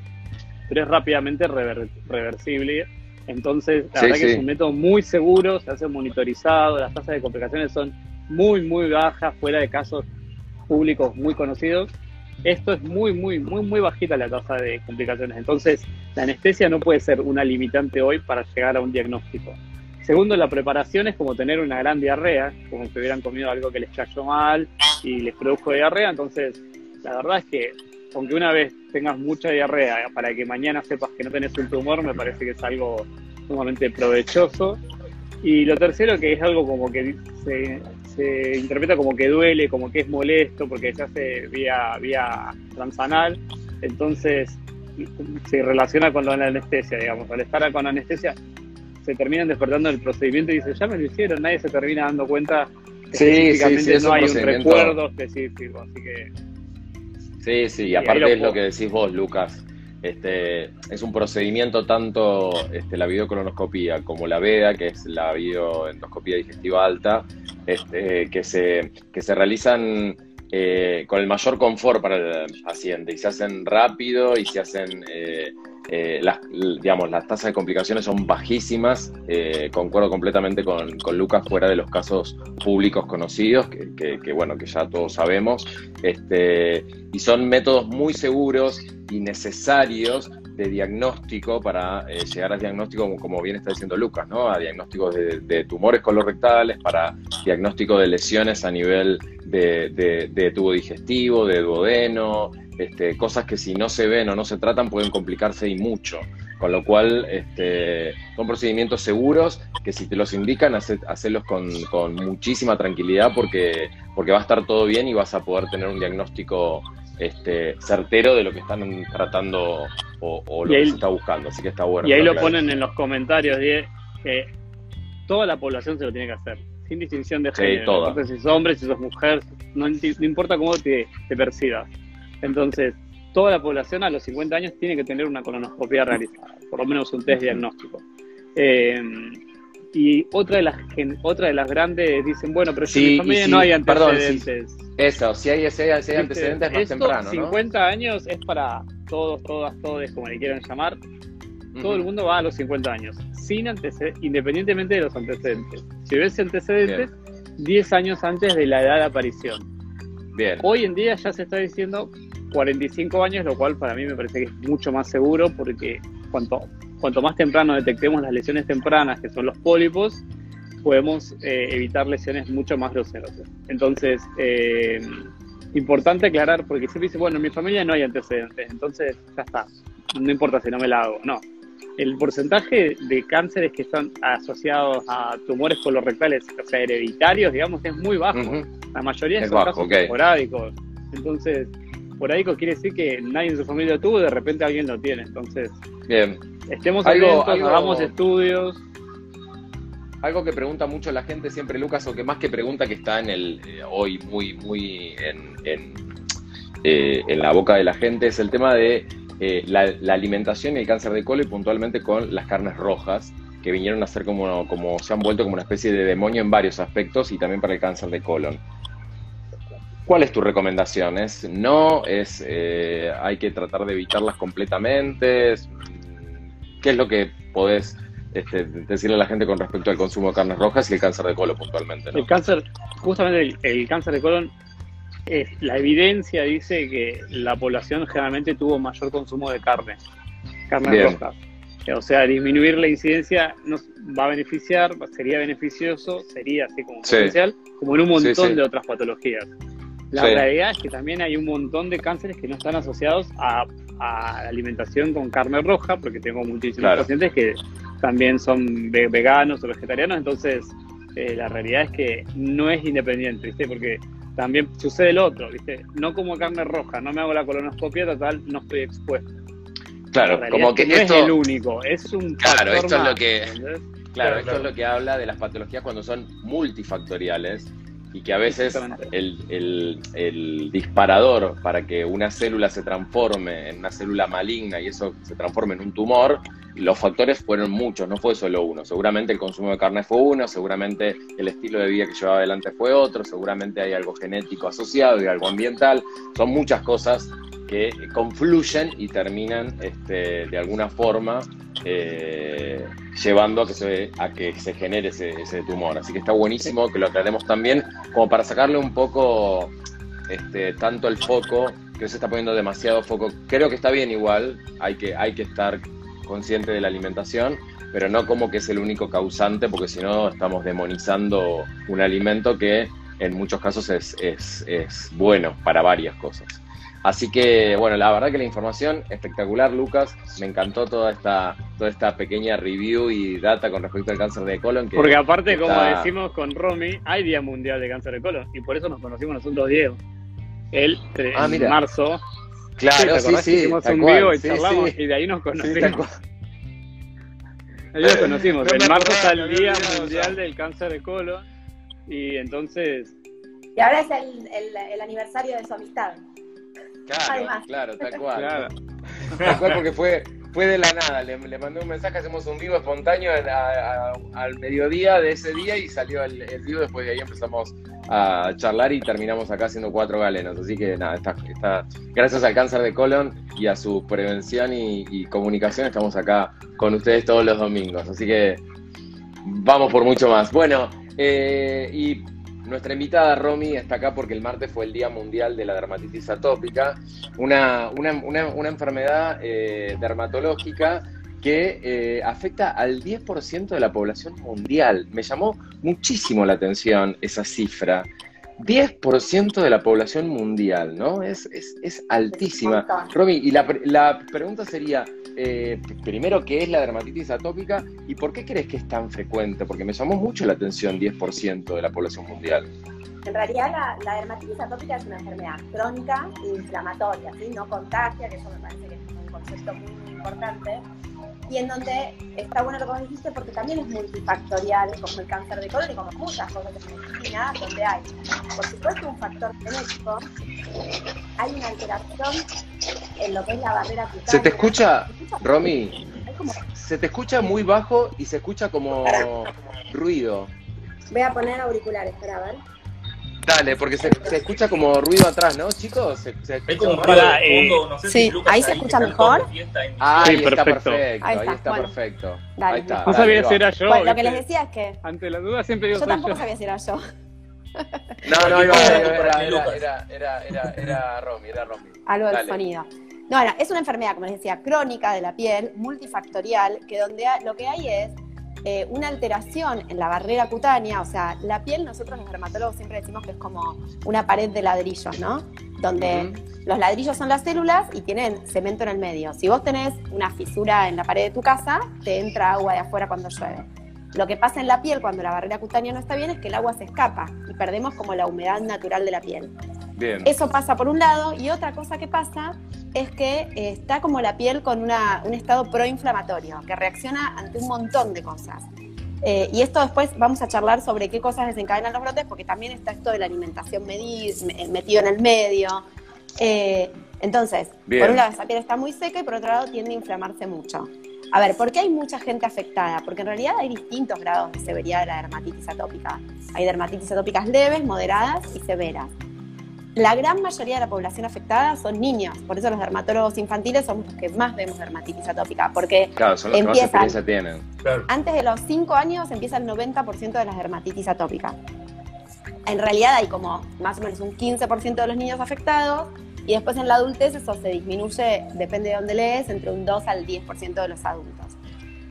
pero es rápidamente reversible entonces, la verdad que es un método muy seguro, se hace monitorizado, las tasas de complicaciones son muy, muy bajas, fuera de casos públicos muy conocidos. Esto es muy, muy, muy, muy bajita la tasa de complicaciones. Entonces, la anestesia no puede ser una limitante hoy para llegar a un diagnóstico. Segundo, la preparación es como tener una gran diarrea, como si hubieran comido algo que les cayó mal y les produjo diarrea. Entonces, la verdad es que aunque una vez tengas mucha diarrea para que mañana sepas que no tenés un tumor, me parece que es algo sumamente provechoso. Y lo tercero, que es algo como que se, interpreta como que duele, como que es molesto, porque se hace vía, vía transanal, entonces se relaciona con la anestesia, digamos. Al estar con anestesia, se terminan despertando el procedimiento y dicen, ya me lo hicieron, nadie se termina dando cuenta Sí, sí, sí, es no un hay un recuerdo específico, así que Sí, sí, y aparte lo es lo que decís vos, Lucas. Este, es un procedimiento tanto este, la videocolonoscopía como la VEDA, que es la videoendoscopía digestiva alta, este, que, se, que se realizan eh, con el mayor confort para el paciente y se hacen rápido y se hacen, eh, eh, las, digamos, las tasas de complicaciones son bajísimas. eh, concuerdo completamente con, con Lucas fuera de los casos públicos conocidos, que, bueno, que ya todos sabemos. Este, y son métodos muy seguros y necesarios de diagnóstico para eh, llegar al diagnóstico, como, bien está diciendo Lucas, ¿no? A diagnósticos de, de tumores colorectales, para diagnóstico de lesiones a nivel de- de tubo digestivo, de duodeno, este, cosas que si no se ven o no se tratan pueden complicarse y mucho. Con lo cual, este, son procedimientos seguros que si te los indican, hace- hacelos con, con muchísima tranquilidad porque, porque va a estar todo bien y vas a poder tener un diagnóstico este, certero de lo que están tratando o, o lo ahí- que se está buscando. Así que está bueno. y ahí lo ponen en los comentarios, Die, que toda la población se lo tiene que hacer, sin distinción de Sí, género. toda. No importa si sos hombre, si sos mujer, no importa cómo te, te percibas. Entonces, toda la población a los 50 años tiene que tener una colonoscopia realizada, por lo menos un test diagnóstico. Eh, y otra de las otra de las grandes dicen, bueno, pero si en Sí, mi familia sí, no hay perdón, sí. antecedentes. Eso, si hay, hay ¿Viste? antecedentes más Esto, temprano, ¿no? 50 años es para todos, todas, todos, como le quieran llamar. Todo el mundo va a los 50 años, sin antecedentes, independientemente de los antecedentes. Si ves antecedentes, 10 años antes de la edad de aparición. Bien. Hoy en día ya se está diciendo 45 años, lo cual para mí me parece que es mucho más seguro porque cuanto, cuanto más temprano detectemos las lesiones tempranas, que son los pólipos, podemos eh, evitar lesiones mucho más groseras. Entonces, eh, importante aclarar, porque siempre dice, bueno, en mi familia no hay antecedentes, entonces ya está, no importa si no me la hago, no. El porcentaje de cánceres que están asociados a tumores colorectales, o sea, hereditarios, digamos, es muy bajo. La mayoría Es son bajo, casos ok. esporádicos. Entonces, esporádico quiere decir que nadie en su familia lo tuvo y de repente alguien lo tiene. Entonces, Bien. estemos Algo- atentos, algo- hagamos estudios. Algo que pregunta mucho la gente siempre, Lucas, o que más que pregunta que está en el eh, hoy muy, muy en, en, eh, en la boca de la gente, es el tema de eh, la, la alimentación y el cáncer de colon y puntualmente con las carnes rojas, que vinieron a ser como, como se han vuelto como una especie de demonio en varios aspectos y también para el cáncer de colon. ¿Cuál es tu recomendación? ¿Es no? ¿Es eh, hay que tratar de evitarlas completamente? ¿Es- ¿Qué es lo que podés este, decirle a la gente con respecto al consumo de carnes rojas y el cáncer de colon puntualmente? ¿no? El cáncer, justamente el, el cáncer de colon, es, la evidencia dice que la población generalmente tuvo mayor consumo de carne, carne Bien. roja. O sea, disminuir la incidencia nos va a beneficiar, sería beneficioso, sería así como Sí. potencial, como en un montón Sí, sí. de otras patologías. La Sí. realidad es que también hay un montón de cánceres que no están asociados a, a la alimentación con carne roja, porque tengo muchísimos Claro. pacientes que también son ve- veganos o vegetarianos, entonces eh, la realidad es que no es independiente, ¿viste? Porque también sucede lo otro, ¿viste? No como carne roja, no me hago la colonoscopia, total, no estoy expuesto. La Claro, como es que no es el único, es un Claro, esto es lo que- ¿entendés? claro, Claro, esto claro. es lo que habla de las patologías cuando son multifactoriales y que a veces el, el- el disparador para que una célula se transforme en una célula maligna y eso se transforme en un tumor, los factores fueron muchos, no fue solo uno. Seguramente el consumo de carne fue uno, seguramente el estilo de vida que llevaba adelante fue otro, seguramente hay algo genético asociado y algo ambiental. Son muchas cosas que confluyen y terminan este, de alguna forma eh, llevando a que, se, a que se genere ese, ese tumor. Así que está buenísimo que lo aclaremos también, como para sacarle un poco este, tanto el foco, que se está poniendo demasiado foco. Creo que está bien igual, hay que, hay que estar consciente de la alimentación, pero no como que es el único causante, porque si no estamos demonizando un alimento que en muchos casos es, es, es bueno para varias cosas. Así que, bueno, la verdad que la información espectacular, Lucas. Me encantó toda esta, toda esta pequeña review y data con respecto al cáncer de colon. Que Porque aparte, como decimos con Romy, hay Día Mundial de Cáncer de Colon. Y por eso nos conocimos nosotros, Diego. Él, eh, Ah, en mira. marzo, Claro, ¿te sí, sí. hicimos un cual, vivo y sí, charlamos? sí. Y de ahí nos conocimos. Ahí nos conocimos. No en marzo está el Día Mundial del Cáncer de Colon. Y entonces, Y ahora es el, el, el aniversario de su amistad. Claro, Además. claro, tal cual. claro. Tal cual, porque fue, fue de la nada. Le, le mandé un mensaje, hacemos un vivo espontáneo a- a- al mediodía de ese día y salió el, el vivo. Después de ahí empezamos a charlar y terminamos acá haciendo cuatro galenos. Así que nada, está, está- gracias al cáncer de colon y a su prevención y, y comunicación, estamos acá con ustedes todos los domingos. Así que vamos por mucho más. Bueno, eh, y nuestra invitada Romy está acá porque el martes fue el Día Mundial de la Dermatitis Atópica, una, una, una, enfermedad eh, dermatológica que eh, afecta al 10% de la población mundial. Me llamó muchísimo la atención esa cifra. 10% de la población mundial, ¿no? Es, es, es altísima. Romy, y la, la pregunta sería, eh, primero, ¿qué es la dermatitis atópica y por qué crees que es tan frecuente? Porque me llamó mucho la atención 10% de la población mundial. En realidad la, la dermatitis atópica es una enfermedad crónica e inflamatoria, ¿sí? no contagia, que eso me parece que es un concepto muy importante, y en donde está bueno lo que vos dijiste porque también es multifactorial, como el cáncer de colon y como muchas cosas de medicina, donde hay, por supuesto, un factor genético, hay una alteración en lo que es la barrera cutánea. ¿Se te escucha. Romy? Como- Se te escucha muy bajo y se escucha como ruido. Voy a poner auriculares, para ver. Dale, porque se, se escucha como ruido atrás, ¿no, chicos? Se, se escucha como ruido Para, de fondo, no sé sí, si Lucas ahí se escucha mejor. Ahí Sí, está perfecto. perfecto, Ahí ahí está, está bueno. perfecto. Dale, ahí está. no dale, sabía va. si era yo. Bueno, lo que ¿viste? les decía es que Ante la duda siempre digo yo soy tampoco yo. sabía si era yo. No, no, iba, era, era, era, era, era, Romy, era Romy. algo del Dale. sonido. No, no, es una enfermedad, como les decía, crónica de la piel, multifactorial, que donde ha- lo que hay es eh, una alteración en la barrera cutánea, o sea, la piel nosotros los dermatólogos siempre decimos que es como una pared de ladrillos, ¿no? Donde los ladrillos son las células y tienen cemento en el medio. Si vos tenés una fisura en la pared de tu casa, te entra agua de afuera cuando llueve. Lo que pasa en la piel cuando la barrera cutánea no está bien es que el agua se escapa y perdemos como la humedad natural de la piel. Bien. Eso pasa por un lado y otra cosa que pasa es que eh, está como la piel con una- un estado proinflamatorio que reacciona ante un montón de cosas. Eh, y esto después vamos a charlar sobre qué cosas desencadenan los brotes porque también está esto de la alimentación me- metido en el medio. Eh, entonces, Bien. por un lado esa piel está muy seca y por otro lado tiende a inflamarse mucho. A ver, ¿por qué hay mucha gente afectada? Porque en realidad hay distintos grados de severidad de la dermatitis atópica. Hay dermatitis atópicas leves, moderadas y severas. La gran mayoría de la población afectada son niños, por eso los dermatólogos infantiles somos los que más vemos dermatitis atópica, porque Claro, son los que más experiencia tienen. Claro. antes de los 5 años empieza el 90% de las dermatitis atópicas. En realidad hay como más o menos un 15% de los niños afectados y después en la adultez eso se disminuye, depende de dónde lees, entre un 2 al 10% de los adultos.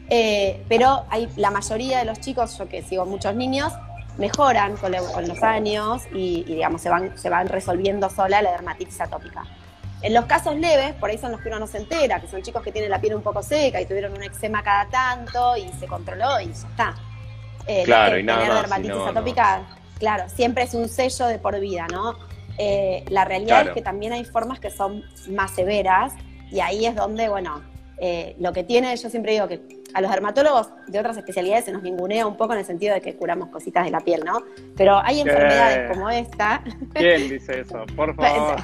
Eh, pero hay, la mayoría de los chicos, yo que sigo muchos niños, mejoran con, lo- con los años y, y, digamos, se van, se van resolviendo sola la dermatitis atópica. En los casos leves, por ahí son los que uno no se entera, que son chicos que tienen la piel un poco seca y tuvieron un eczema cada tanto y se controló y ya está. Eh, Claro, y nada tener más, dermatitis no, atópica, claro, siempre es un sello de por vida, ¿no? Eh, la realidad Claro. es que también hay formas que son más severas y ahí es donde, bueno, eh, lo que tiene, yo siempre digo que a los dermatólogos de otras especialidades se nos ningunea un poco en el sentido de que curamos cositas de la piel, ¿no? Pero hay enfermedades como esta, ¿Quién dice eso? Por favor.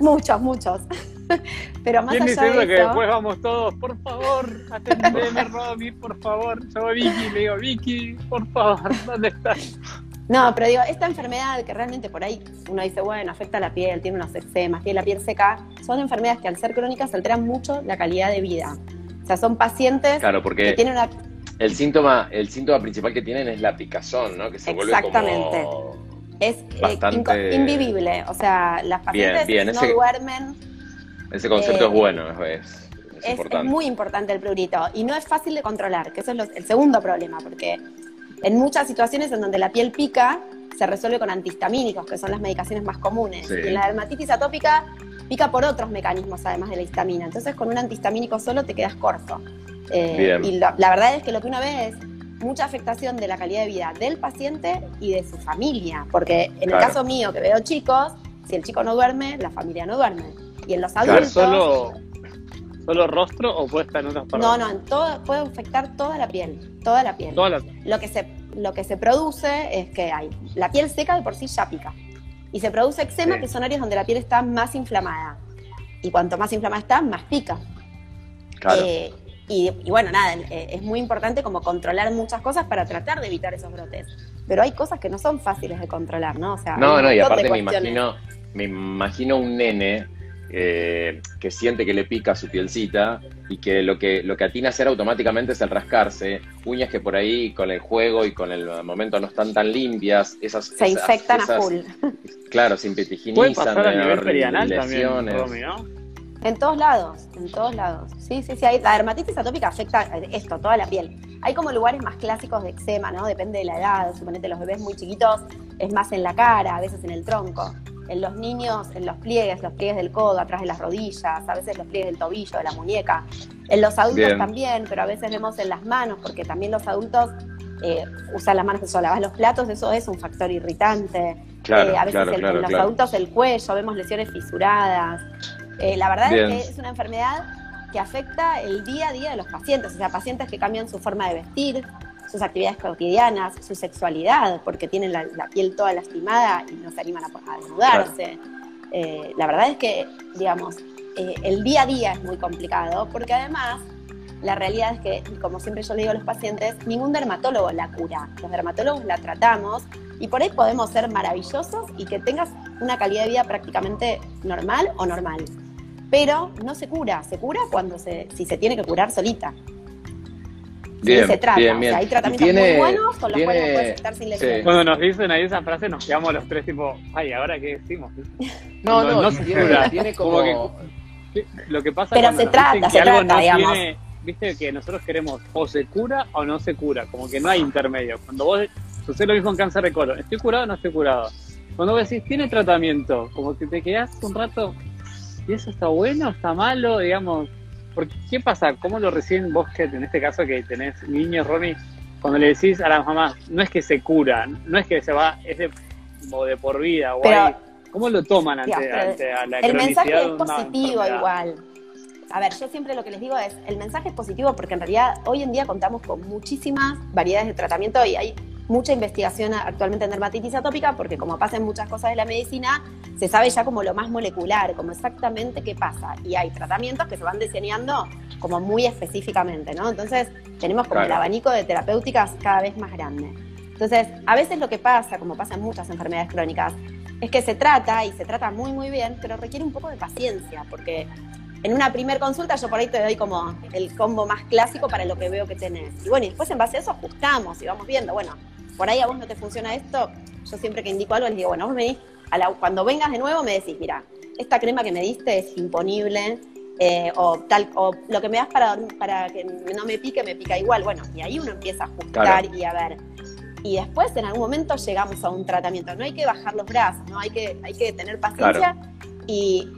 muchos, muchos. Pero más ¿Quién allá dice eso de que después vamos todos? Por favor, atendeme, Romy, por favor. Yo a Vicky le digo, Vicky, por favor, ¿dónde estás? No, pero digo, esta enfermedad que realmente por ahí uno dice, bueno, afecta a la piel, tiene unos eczemas, tiene la piel seca, son enfermedades que al ser crónicas alteran mucho la calidad de vida. O sea, son pacientes Claro, que tienen una... el síntoma, el síntoma principal que tienen es la picazón, ¿no? Que se vuelve Exactamente. como... Es eh, Bastante- invivible. O sea, las pacientes bien, no ese- duermen. Ese concepto Eh, es bueno, es, es Es, muy importante el prurito y no es fácil de controlar, que eso es el segundo problema, porque en muchas situaciones en donde la piel pica, se resuelve con antihistamínicos, que son las medicaciones más comunes. Sí. Y en la dermatitis atópica pica por otros mecanismos además de la histamina. Entonces con un antihistamínico solo te quedas corto. Eh, y la, la verdad es que lo que uno ve es mucha afectación de la calidad de vida del paciente y de su familia. Porque en Claro. el caso mío, que veo chicos, si el chico no duerme, la familia no duerme. Y en los Claro, adultos... ¿Solo, ¿Solo rostro o puede estar en otras partes? No, no, en todo, puede afectar toda la piel, toda la piel. Lo que se, lo que se produce es que hay, la piel seca de por sí ya pica. Y se produce eczema, Sí. que son áreas donde la piel está más inflamada. Y cuanto más inflamada está, más pica. Claro. Eh, y, y bueno, nada, eh, es muy importante como controlar muchas cosas para tratar de evitar esos brotes. Pero hay cosas que no son fáciles de controlar, ¿no? O sea, No, no, y aparte me imagino, me imagino un nene eh, que siente que le pica su pielcita y que lo que lo que atina a hacer automáticamente es el rascarse, uñas que por ahí con el juego y con el momento no están tan limpias, esas Se esas- infectan a full. Claro, se Puede pasar a deben nivel haber perianal también, lesiones. Romy, ¿no? En todos lados, en todos lados. Sí, sí, sí. hay- la dermatitis atópica afecta esto, toda la piel. Hay como lugares más clásicos de eczema, ¿no? Depende de la edad. Suponete los bebés muy chiquitos es más en la cara, a veces en el tronco. En los niños, en los pliegues, los pliegues del codo, atrás de las rodillas, a veces los pliegues del tobillo, de la muñeca. En los adultos Bien. también, pero a veces vemos en las manos, porque también los adultos eh, usan las manos, eso, lavas los platos, eso es un factor irritante. Claro, Eh, a veces claro, el- claro, en los adultos el cuello, vemos lesiones fisuradas. Eh, la verdad Bien. es que es una enfermedad que afecta el día a día de los pacientes, o sea, pacientes que cambian su forma de vestir, sus actividades cotidianas, su sexualidad, porque tienen la, la piel toda lastimada y no se animan a, a desnudarse. Eh, la verdad es que, digamos, eh, el día a día es muy complicado, porque además la realidad es que, como siempre yo le digo a los pacientes, ningún dermatólogo la cura. Los dermatólogos la tratamos y por ahí podemos ser maravillosos y que tengas una calidad de vida prácticamente normal o normal. Pero no se cura, se cura cuando se, si se tiene que curar solita. Bien, Sí, se trata. bien, O bien. sea, hay tratamientos tiene- muy buenos con los tiene- cuales puedes estar sin sí. Cuando nos dicen ahí esa frase, nos quedamos los tres tipo, ay, ¿ahora qué decimos? No, No, no, no se tiene, cura. tiene Como como... que- Lo que pasa Pero se trata, se trata, no digamos. tiene, viste que nosotros queremos o se cura o no se cura, como que no hay intermedio. Cuando vos sucede lo mismo en cáncer de colon, ¿estoy curado o no estoy curado? Cuando vos decís, tiene tratamiento, como que te quedás un rato, ¿y eso está bueno, está malo? Digamos, porque ¿qué pasa? ¿Cómo lo reciben vos que en este caso que tenés niños, Romy, cuando le decís a las mamás, no es que se cura, no es que se va, es de, por vida, o hay- ¿cómo lo toman ante, pero ante a la El mensaje es positivo igual. A ver, yo siempre lo que les digo es, el mensaje es positivo porque en realidad hoy en día contamos con muchísimas variedades de tratamiento y hay mucha investigación actualmente en dermatitis atópica porque como pasa en muchas cosas de la medicina, se sabe ya como lo más molecular, como exactamente qué pasa. Y hay tratamientos que se van diseñando como muy específicamente, ¿no? Entonces tenemos como Claro. el abanico de terapéuticas cada vez más grande. Entonces, a veces lo que pasa, como pasa en muchas enfermedades crónicas, es que se trata y se trata muy muy bien, pero requiere un poco de paciencia, porque en una primer consulta yo por ahí te doy como el combo más clásico para lo que veo que tenés. Y bueno, y después en base a eso ajustamos y vamos viendo, bueno, por ahí a vos no te funciona esto, yo siempre que indico algo les digo, bueno, vos venís, a la- cuando vengas de nuevo me decís, mira, esta crema que me diste es imponible, eh, o tal, o lo que me das para, para que no me pique, me pica igual. Bueno, y ahí uno empieza a ajustar Claro. y a ver. Y después en algún momento llegamos a un tratamiento. No hay que bajar los brazos, no hay que, hay que tener paciencia. Y,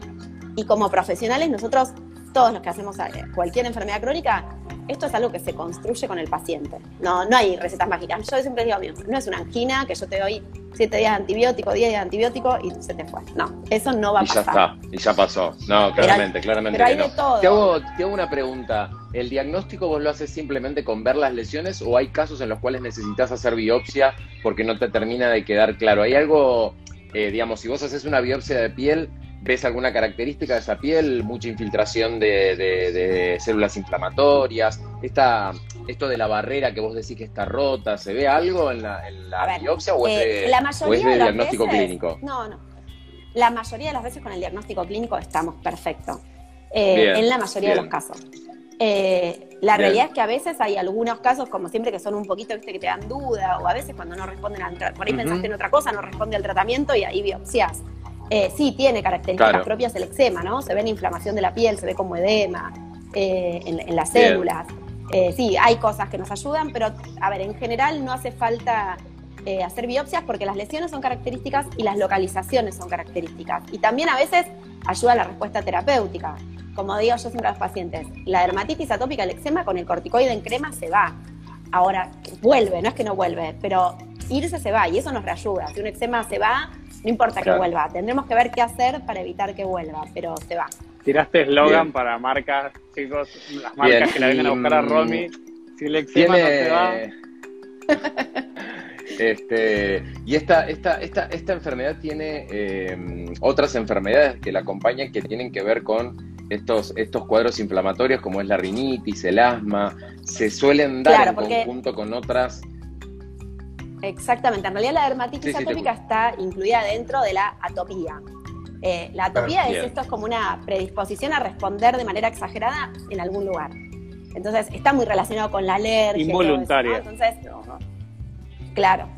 y como profesionales, nosotros, todos los que hacemos eh, cualquier enfermedad crónica, esto es algo que se construye con el paciente. No, no hay recetas mágicas. Yo siempre digo no es una angina que yo te doy siete días de antibiótico, 10 días de antibiótico y se te fue. No, eso no va a Y ya está, y ya pasó. No, Pero claramente, hay- claramente pero hay que no. de todo. Te hago, te hago una pregunta. ¿El diagnóstico vos lo haces simplemente con ver las lesiones o hay casos en los cuales necesitas hacer biopsia porque no te termina de quedar claro? ¿Hay algo, eh, digamos, si vos haces una biopsia de piel, ves alguna característica de esa piel, mucha infiltración de, de- de células inflamatorias, esta, esto de la barrera que vos decís que está rota, ¿se ve algo en la, en la A ver, biopsia o es Eh, de, la o es de diagnóstico veces- clínico? No, no. La mayoría de las veces con el diagnóstico clínico estamos perfectos. Eh, Bien, en la mayoría de los casos. Eh, la Bien. realidad es que a veces hay algunos casos, como siempre, que son un poquito, viste, que te dan duda, o a veces cuando no responden al por ahí pensaste en otra cosa, no responde al tratamiento y ahí biopsias. Eh, sí, tiene características Claro. propias el eczema, ¿no? Se ve en inflamación de la piel, se ve como edema eh, en, en las Bien. células. Eh, sí, hay cosas que nos ayudan, pero a ver, en general no hace falta hacer biopsias porque las lesiones son características y las localizaciones son características. Y también a veces ayuda a la respuesta terapéutica. Como digo yo siempre a los pacientes, la dermatitis atópica, el eczema con el corticoide en crema se va. Ahora, vuelve, no es que no vuelve, pero irse se va y eso nos reayuda. Si un eczema se va, no importa Claro. que vuelva. Tendremos que ver qué hacer para evitar que vuelva, pero se va. Tiraste eslogan para marcas, chicos, las marcas Bien, que la vengan a buscar a mm, Romy. Si el eczema no se va, este, y esta, esta, esta, esta enfermedad tiene eh, otras enfermedades que la acompañan que tienen que ver con estos, estos cuadros inflamatorios como es la rinitis, el asma, se suelen dar Claro, en porque- conjunto con otras. Exactamente. En realidad la dermatitis Sí, sí, te atópica está incluida dentro de la atopía. Eh, la atopía Ah, es bien. esto es como una predisposición a responder de manera exagerada en algún lugar. Entonces está muy relacionado con la alergia. Involuntaria. Entonces, claro.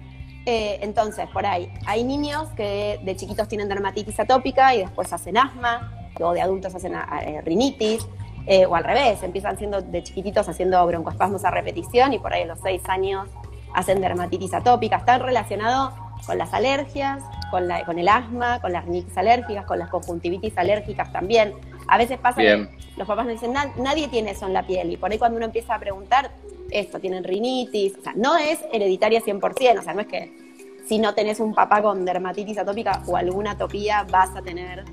Eh, entonces, por ahí, hay niños que de chiquitos tienen dermatitis atópica y después hacen asma, luego de adultos hacen eh, rinitis, eh, o al revés, empiezan siendo de chiquititos haciendo broncoespasmos a repetición y por ahí a los seis años hacen dermatitis atópica. Está relacionado con las alergias, con, la, con el asma, con las rinitis alérgicas, con las conjuntivitis alérgicas también. A veces pasa Bien. que los papás nos dicen, "Na- nadie tiene eso en la piel. Y por ahí cuando uno empieza a preguntar, esto, tienen rinitis. O sea, no es hereditaria 100%. O sea, no es que si no tenés un papá con dermatitis atópica o alguna atopía vas a tener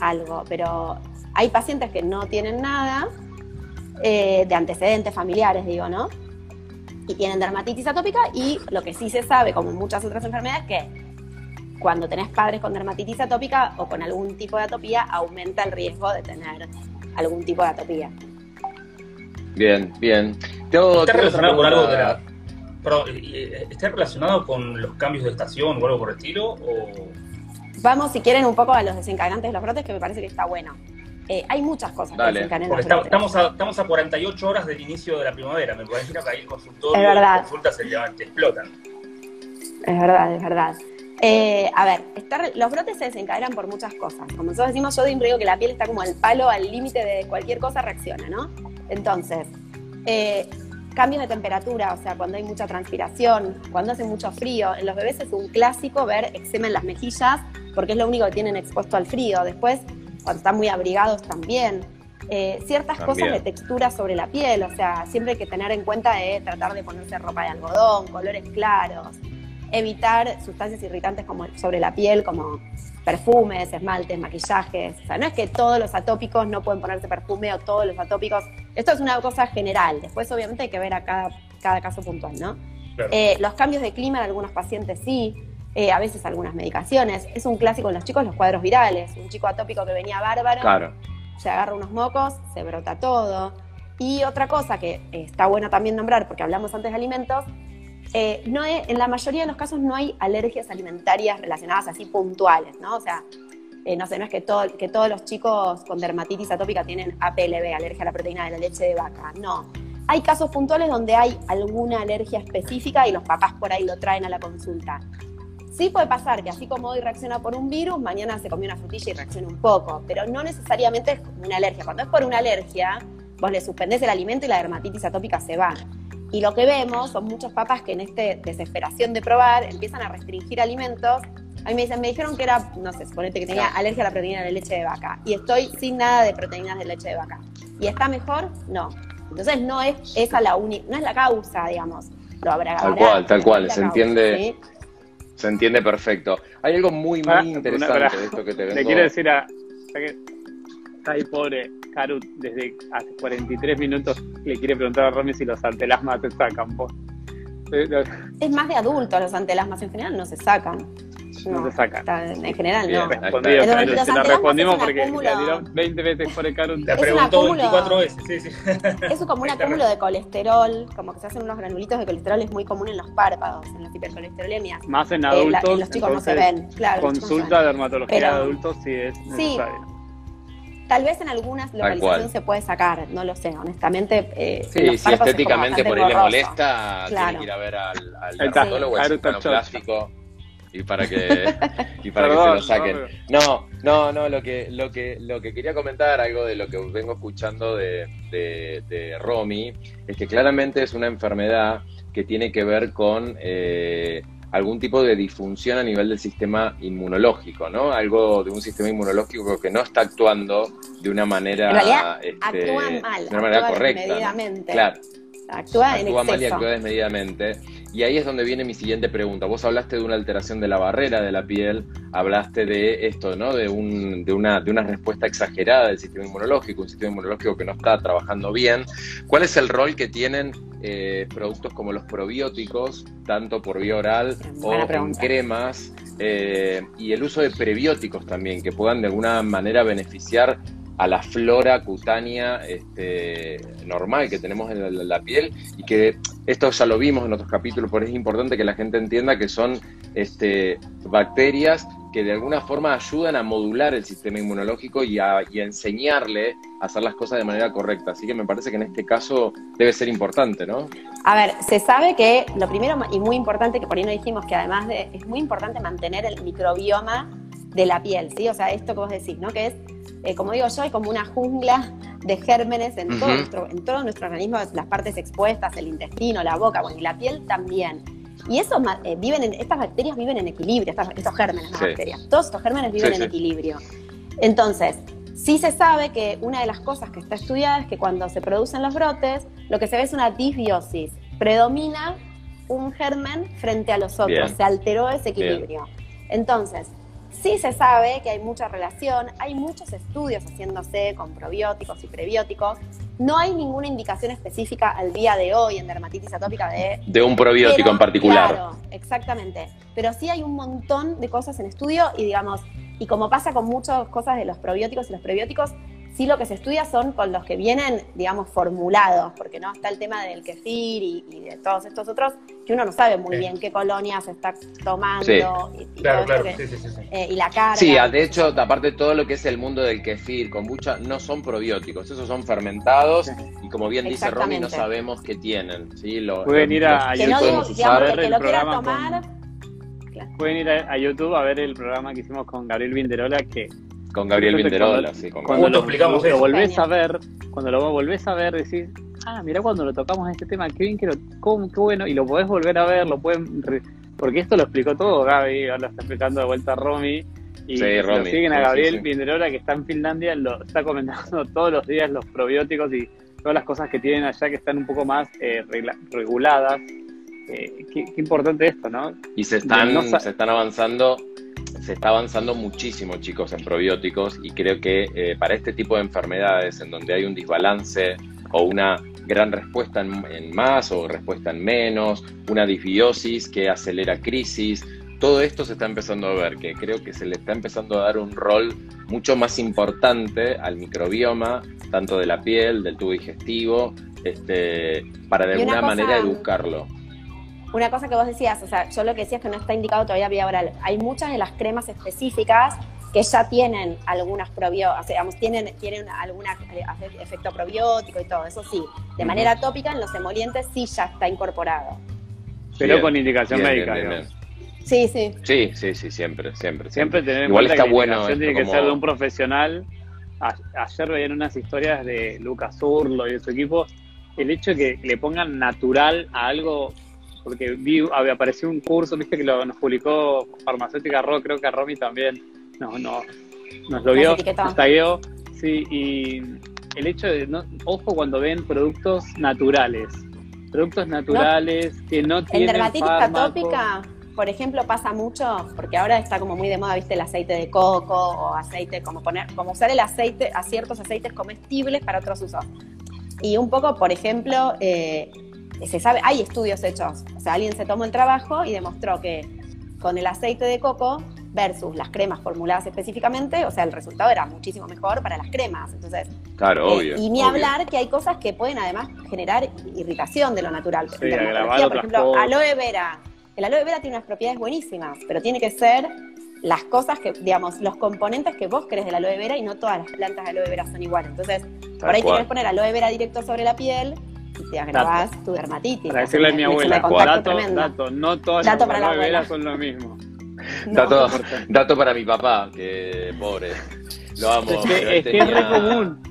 algo. Pero hay pacientes que no tienen nada eh, de antecedentes familiares, digo, ¿no? Y tienen dermatitis atópica y lo que sí se sabe, como en muchas otras enfermedades, que cuando tenés padres con dermatitis atópica o con algún tipo de atopía, aumenta el riesgo de tener algún tipo de atopía. Bien, bien. Tengo- ¿Está tengo relacionado con otra algo de pregunta. la. Perdón, ¿está relacionado con los cambios de estación o algo por el estilo? O... Vamos, si quieren, un poco a los desencadenantes de los brotes, que me parece que está bueno. Eh, hay muchas cosas Dale, que está- brotes. estamos, a, estamos a 48 horas del inicio de la primavera. Me imagino que ahí el consultorio, Es verdad. las consultas se te explotan. Es verdad, es verdad. Eh, a ver, está re- los brotes se desencadenan por muchas cosas. Como nosotros decimos, yo siempre digo que la piel está como al palo, al límite de cualquier cosa reacciona, ¿no? Entonces, eh, cambios de temperatura, o sea, cuando hay mucha transpiración, cuando hace mucho frío. En los bebés es un clásico ver eczema en las mejillas, porque es lo único que tienen expuesto al frío. Después, cuando están muy abrigados también. Eh, ciertas También. cosas de textura sobre la piel, o sea, siempre hay que tener en cuenta de tratar de ponerse ropa de algodón, colores claros, evitar sustancias irritantes como sobre la piel, como perfumes, esmaltes, maquillajes. O sea, no es que todos los atópicos no pueden ponerse perfume o todos los atópicos. Esto es una cosa general. Después, obviamente, hay que ver a cada, cada caso puntual, ¿no? Claro. Eh, los cambios de clima en algunos pacientes sí, eh, a veces algunas medicaciones. Es un clásico en los chicos los cuadros virales. Un chico atópico que venía bárbaro, Claro. se agarra unos mocos, se brota todo. Y otra cosa que está bueno también nombrar, porque hablamos antes de alimentos, eh, no es- en la mayoría de los casos no hay alergias alimentarias relacionadas así puntuales, ¿no? O sea, eh, no sé, no es que, todo, que todos los chicos con dermatitis atópica tienen APLB, alergia a la proteína de la leche de vaca, no. Hay casos puntuales donde hay alguna alergia específica y los papás por ahí lo traen a la consulta. Sí puede pasar que así como hoy reacciona por un virus, mañana se comió una frutilla y reacciona un poco, pero no necesariamente es una alergia. Cuando es por una alergia, vos le suspendés el alimento y la dermatitis atópica se va. Y lo que vemos son muchos papás que en esta desesperación de probar empiezan a restringir alimentos. A mí me dicen, me dijeron que era, no sé, suponete que tenía alergia a la proteína de leche de vaca y estoy sin nada de proteínas de leche de vaca. ¿Y está mejor? No. Entonces no es esa la única, no es la causa, digamos. Lo habrá, Tal habrá, cual, tal cual, se causa, entiende. ¿sí? Se entiende perfecto. Hay algo muy, muy Ah, interesante una- de esto que te Le vengo. quiero decir a. Está ahí pobre Karut, desde hace 43 minutos le quiere preguntar a Romy si los antelasmas te sacan. Es más de adultos los antelasmas en general no se sacan. No sacan. está- En general Bien, no. Respondido, Los se la respondimos es un porque acúmulo. la tiró 20 veces por el Karut. La Es un preguntó acúmulo- 24 veces, sí, sí. Es como un acúmulo de colesterol, como que se hacen unos granulitos de colesterol, es muy común en los párpados, en las hipercolesterolemias. Más en Eh, la- adultos. en los chicos no se ven, claro. los no Consulta de dermatología Pero- de adultos si es necesario. Tal vez en algunas localizaciones se puede sacar, no lo sé, honestamente. eh, Sí, los si es estéticamente bastante por ahí le molesta, Claro. tiene que ir a ver al, al dermatólogo, Haru está cirujano plástico y para que y para Perdón, que se lo saquen. no, No, no, no, lo que, lo que, lo que quería comentar, algo de lo que vengo escuchando de, de, de Romy, es que claramente es una enfermedad que tiene que ver con eh, algún tipo de disfunción a nivel del sistema inmunológico, ¿no? Algo de un sistema inmunológico que no está actuando de una manera, En realidad, este, actúan mal, de una manera actúan correcta. ¿no? desmedidamente. Claro, Actúa, en actúa mal y actúa desmedidamente. Y ahí es donde viene mi siguiente pregunta. Vos hablaste de una alteración de la barrera de la piel, hablaste de esto, ¿no? De, un, de, una, de una respuesta exagerada del sistema inmunológico, un sistema inmunológico que no está trabajando bien. ¿Cuál es el rol que tienen eh, productos como los probióticos, tanto por vía oral o en cremas, eh, y el uso de prebióticos también, que puedan de alguna manera beneficiar a la flora cutánea este, normal que tenemos en la, la piel y que esto ya lo vimos en otros capítulos, pero es importante que la gente entienda que son este, bacterias que de alguna forma ayudan a modular el sistema inmunológico y a, y a enseñarle a hacer las cosas de manera correcta. Así que me parece que en este caso debe ser importante, ¿no? A ver, se sabe que lo primero y muy importante, que por ahí no dijimos, que además de, es muy importante mantener el microbioma de la piel, ¿sí? O sea, esto que vos decís, ¿no? Que es, eh, como digo yo, hay como una jungla de gérmenes en, todo nuestro, en todo nuestro organismo, las partes expuestas, el intestino, la boca, bueno, y la piel también. Y esos ma- eh, viven en, estas bacterias viven en equilibrio, estas- estos gérmenes, no Sí. bacterias. Todos estos gérmenes viven Sí, en sí. equilibrio. Entonces, sí se sabe que una de las cosas que está estudiada es que cuando se producen los brotes, lo que se ve es una disbiosis. Predomina un germen frente a los otros, Bien. se alteró ese equilibrio. Entonces, sí se sabe que hay mucha relación, hay muchos estudios haciéndose con probióticos y prebióticos. No hay ninguna indicación específica al día de hoy en dermatitis atópica de De un probiótico pero, en particular. Claro, exactamente. Pero sí hay un montón de cosas en estudio y digamos, y como pasa con muchas cosas de los probióticos y los prebióticos, sí lo que se estudia son con los que vienen, digamos, formulados, porque no está el tema del kefir y, y de todos estos otros, que uno no sabe muy Sí. bien qué colonia se está tomando Sí. y, y Claro, claro, que- sí, sí, sí. sí. eh, y la carga. Sí, ah, de hecho, aparte todo lo que es el mundo del kefir, kombucha, no son probióticos, esos son fermentados y como bien dice Romy, no sabemos qué tienen. ¿sí? Lo- Pueden ir a- los- que no digo, podemos digamos, que el que el lo quiera tomar, Pueden ir a, a YouTube a ver el programa que hicimos con Gabriel Vinderola, que Con Gabriel Vinderola, cuando- sí, con cuando lo, explicamos lo eso. volvés a ver, cuando lo volvés a ver, decís, ah, mirá cuando lo tocamos este tema, qué bien que lo, cómo, qué bueno, y lo podés volver a ver, lo pueden, re- porque esto lo explicó todo Gaby, ahora lo está explicando de vuelta Romy, y Sí, Romy, lo siguen a Gabriel sí, sí. Vinderola, que está en Finlandia, lo está comentando todos los días los probióticos y todas las cosas que tienen allá que están un poco más eh, regla- reguladas. Eh, qué, qué importante esto, ¿no? Y se están, No se están avanzando, se está avanzando muchísimo, chicos, en probióticos y creo que eh, para este tipo de enfermedades en donde hay un desbalance o una gran respuesta en, en más o respuesta en menos, una disbiosis que acelera crisis, todo esto se está empezando a ver, que creo que se le está empezando a dar un rol mucho más importante al microbioma, tanto de la piel, del tubo digestivo, este, para de alguna cosa- manera educarlo. Una cosa que vos decías, o sea, yo lo que decía es que no está indicado todavía vía oral. Hay muchas de las cremas específicas que ya tienen algunas probióticos, o sea, digamos, tienen, tienen alguna eh, efe- efecto probiótico y todo, eso sí. De manera tópica, en los emolientes sí ya está incorporado. Pero Bien, con indicación bien, médica. bien, bien, digamos. bien. Sí, sí. Sí, sí, sí, siempre, siempre. Siempre tener en Igual cuenta está que la bueno indicación esto, tiene que como- ser de un profesional. A- ayer veían unas historias de Lucas Urlo y de su equipo. El hecho de que le pongan natural a algo, porque vi, había apareció un curso, viste que lo, nos publicó Farmacéutica Ro, creo que a Romy también no, no, nos lo vio, nos tagueó. Sí, y el hecho de, no, ojo cuando ven productos naturales, productos naturales que no En tienen dermatitis fármaco. atópica, por ejemplo, pasa mucho, porque ahora está como muy de moda, viste, el aceite de coco o aceite, como poner, como usar el aceite a ciertos aceites comestibles para otros usos. Y un poco, por ejemplo, eh, se sabe, hay estudios hechos. O sea, alguien se tomó el trabajo y demostró que con el aceite de coco versus las cremas formuladas específicamente, o sea, el resultado era muchísimo mejor para las cremas. Entonces, Claro, eh, obvio. y ni obvio. hablar que hay cosas que pueden además generar irritación de lo natural. Sí, por ejemplo, cosas. aloe vera. El aloe vera tiene unas propiedades buenísimas, pero tiene que ser las cosas que, digamos, los componentes que vos querés del aloe vera y no todas las plantas de aloe vera son iguales. Entonces, por ahí cual. querés poner aloe vera directo sobre la piel y te agravás tu dermatitis. Para decirle a mi abuela, dato, dato, no todas Dato las para la son lo mismo. No. Dato, dato para mi papá, que pobre. Lo amo. Es que, es, que es re tenía- común.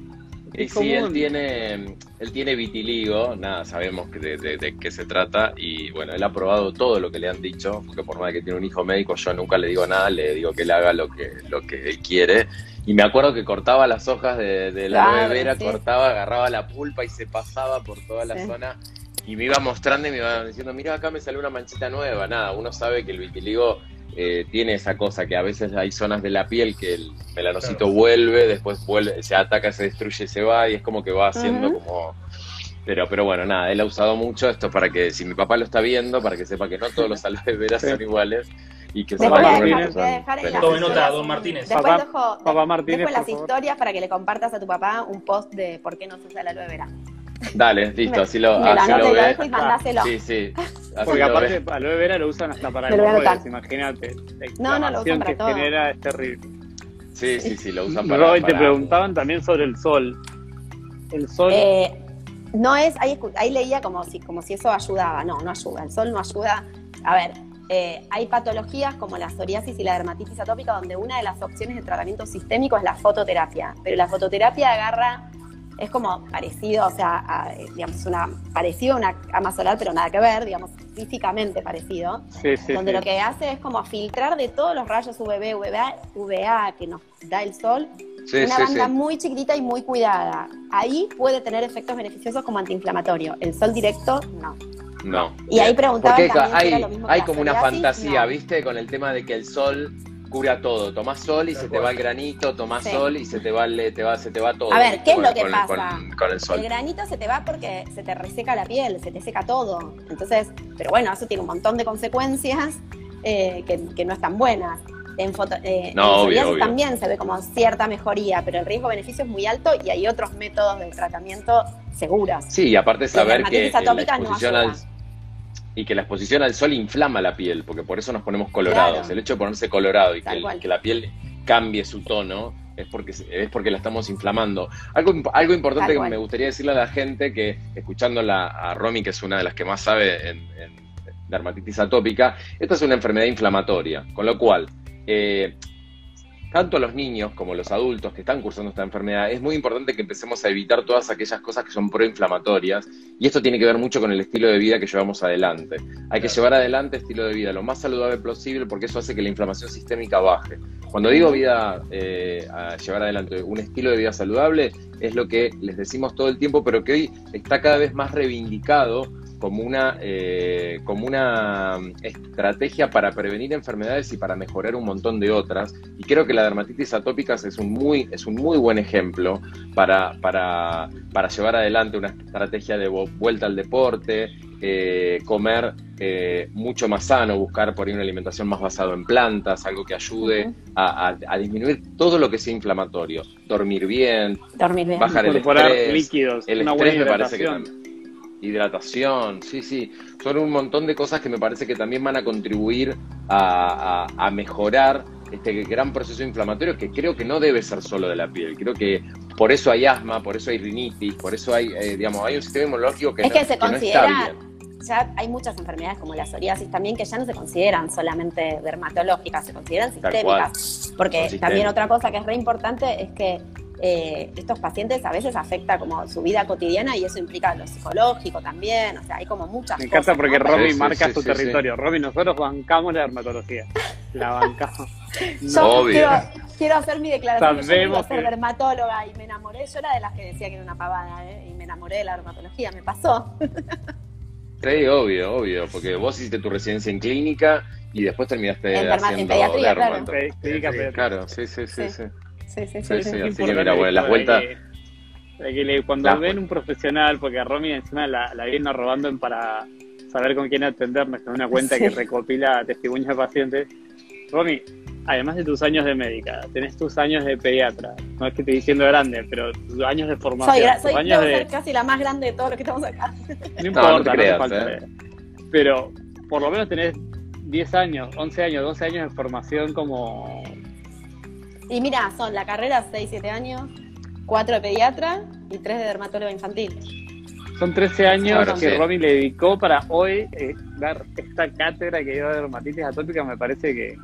Y sí, él tiene, él tiene vitiligo, nada, sabemos de, de- de qué se trata y bueno, él ha probado todo lo que le han dicho, porque por más que tiene un hijo médico, yo nunca le digo nada, le digo que él haga lo que, lo que él quiere. Y me acuerdo que cortaba las hojas de, de la Claro, sí. cortaba, agarraba la pulpa y se pasaba por toda la Sí. zona y me iba mostrando y me iba diciendo, mira, acá me salió una manchita nueva. Nada, uno sabe que el vitiligo eh, tiene esa cosa, que a veces hay zonas de la piel que el melanocito Claro. vuelve, después vuelve, se ataca, se destruye, se va y es como que va haciendo como... Pero, pero bueno, nada, él ha usado mucho esto para que, si mi papá lo está viendo, para que sepa que no todos los aloe son iguales y que son voy a dejar, en Tome nota, don Martínez. Después Papá- dejo, papá Martínez, dejo las por favor. historias para que le compartas a tu papá un post de por qué no se usa la aloe vera. Dale, listo, así lo, me lo así lo ve. dejo y mandáselo. Sí, sí. Así Porque lo aparte ve. aloe vera lo usan hasta para Me lo voy a hemorroides, imagínate. No, La no, lo usan para que todo. genera es terrible. Sí, sí, sí, lo usan para... Te para- preguntaban también sobre el sol. El sol, Eh, no es, ahí, escu- ahí leía como si, como si eso ayudaba. No, no ayuda. El sol no ayuda. A ver, eh, hay patologías como la psoriasis y la dermatitis atópica donde una de las opciones de tratamiento sistémico es la fototerapia. Pero la fototerapia agarra, es como parecido, o sea, a, eh, digamos, una, parecido a una cama solar, pero nada que ver, digamos, físicamente parecido. sí, sí, donde sí. lo que hace es como filtrar de todos los rayos UVB, UVA, UVA que nos da el sol, una banda muy chiquitita y muy cuidada. Ahí puede tener efectos beneficiosos como antiinflamatorio. El sol directo, no. No. Y ahí preguntaban Porque también hay, era lo mismo que hay como una fantasía, no. ¿viste? Con el tema de que el sol cura todo. Tomás sol y se te va el granito, tomás Sí. sol y se te va, el- te va, se te va todo. A ver, ¿qué es lo que con- pasa? Con, con el sol. El granito se te va porque se te reseca la piel, se te seca todo. Entonces, pero bueno, eso tiene un montón de consecuencias eh, que, que no están buenas. En, foto, eh, No, en obvio, también se ve como cierta mejoría, pero el riesgo-beneficio es muy alto y hay otros métodos de tratamiento seguros. Sí, y aparte saber que dermatitis la atópica no exposición al, ayuda. Y que la exposición al sol inflama la piel, porque por eso nos ponemos colorados. Claro. El hecho de ponerse colorado y que, el- la piel cambie su tono es porque es porque la estamos inflamando. Algo algo importante que me gustaría decirle a la gente que escuchándola a Romy, que es una de las que más sabe en, en dermatitis atópica, esta es una enfermedad inflamatoria, con lo cual eh, tanto los niños como los adultos que están cursando esta enfermedad, es muy importante que empecemos a evitar todas aquellas cosas que son proinflamatorias y esto tiene que ver mucho con el estilo de vida que llevamos adelante. Hay que llevar adelante estilo de vida lo más saludable posible porque eso hace que la inflamación sistémica baje. Cuando digo vida, eh, a llevar adelante un estilo de vida saludable, es lo que les decimos todo el tiempo, pero que hoy está cada vez más reivindicado como una, eh, como una mm, estrategia para prevenir enfermedades y para mejorar un montón de otras. Y creo que la dermatitis atópica es un muy, es un muy buen ejemplo para, para, para llevar adelante una estrategia de vuelta al deporte, eh, comer eh, mucho más sano, buscar por ahí una alimentación más basada en plantas, algo que ayude a, a- a disminuir todo lo que sea inflamatorio, dormir bien, Dormir bien. bajar el estrés, líquidos, el una estrés buena me parece que también. Hidratación, sí, sí. Son un montón de cosas que me parece que también van a contribuir a, a- a mejorar este gran proceso inflamatorio que creo que no debe ser solo de la piel. Creo que por eso hay asma, por eso hay rinitis, por eso hay, eh, digamos, hay un sistema inmunológico que, Es no, que se no está considera, bien. ya hay muchas enfermedades como la psoriasis también que ya no se consideran solamente dermatológicas, se consideran sistémicas. Porque también otra cosa que es re importante es que eh, estos pacientes a veces afecta como su vida cotidiana y eso implica lo psicológico también, o sea, hay como muchas Me encanta cosas, porque ¿no? Sí, marca sí, su sí, territorio. Romy, nosotros bancamos la dermatología. La bancamos. Yo Obvio. quiero, quiero hacer mi declaración. Yo no Sabemos iba a ser que- dermatóloga y me enamoré. Yo era de las que decía que era una pavada, ¿eh? Y me enamoré de la dermatología. Me pasó. Sí, obvio, obvio, porque vos hiciste tu residencia en clínica y después terminaste En derma- en haciendo pediatría, claro. dermato. Pe- Clínica pediátrica. Claro, sí, sí, sí, Sí. Sí. Sí, sí, sí. Sí, sí. sí. Es así que mira, bueno, las vueltas- que- de que le- cuando Las ven un profesional, porque a Romy encima la, la viene robando en para saber con quién atendernos, es una cuenta Sí. que recopila testimonios de pacientes. Romy, además de tus años de médica, tenés tus años de pediatra. No es que te estoy diciendo grande, pero tus años de formación. Soy, soy años de, ser casi la más grande de todos los que estamos acá. No importa, no no, te falta. eh. Pero por lo menos tenés 10 años, 11 años, 12 años de formación como... Y mira, son la carrera 6, 7 años, 4 de pediatra y 3 de dermatóloga infantil. Son 13 años Claro, que sí. Romy le dedicó para hoy eh, dar esta cátedra que dio de dermatitis atópica. Me parece que,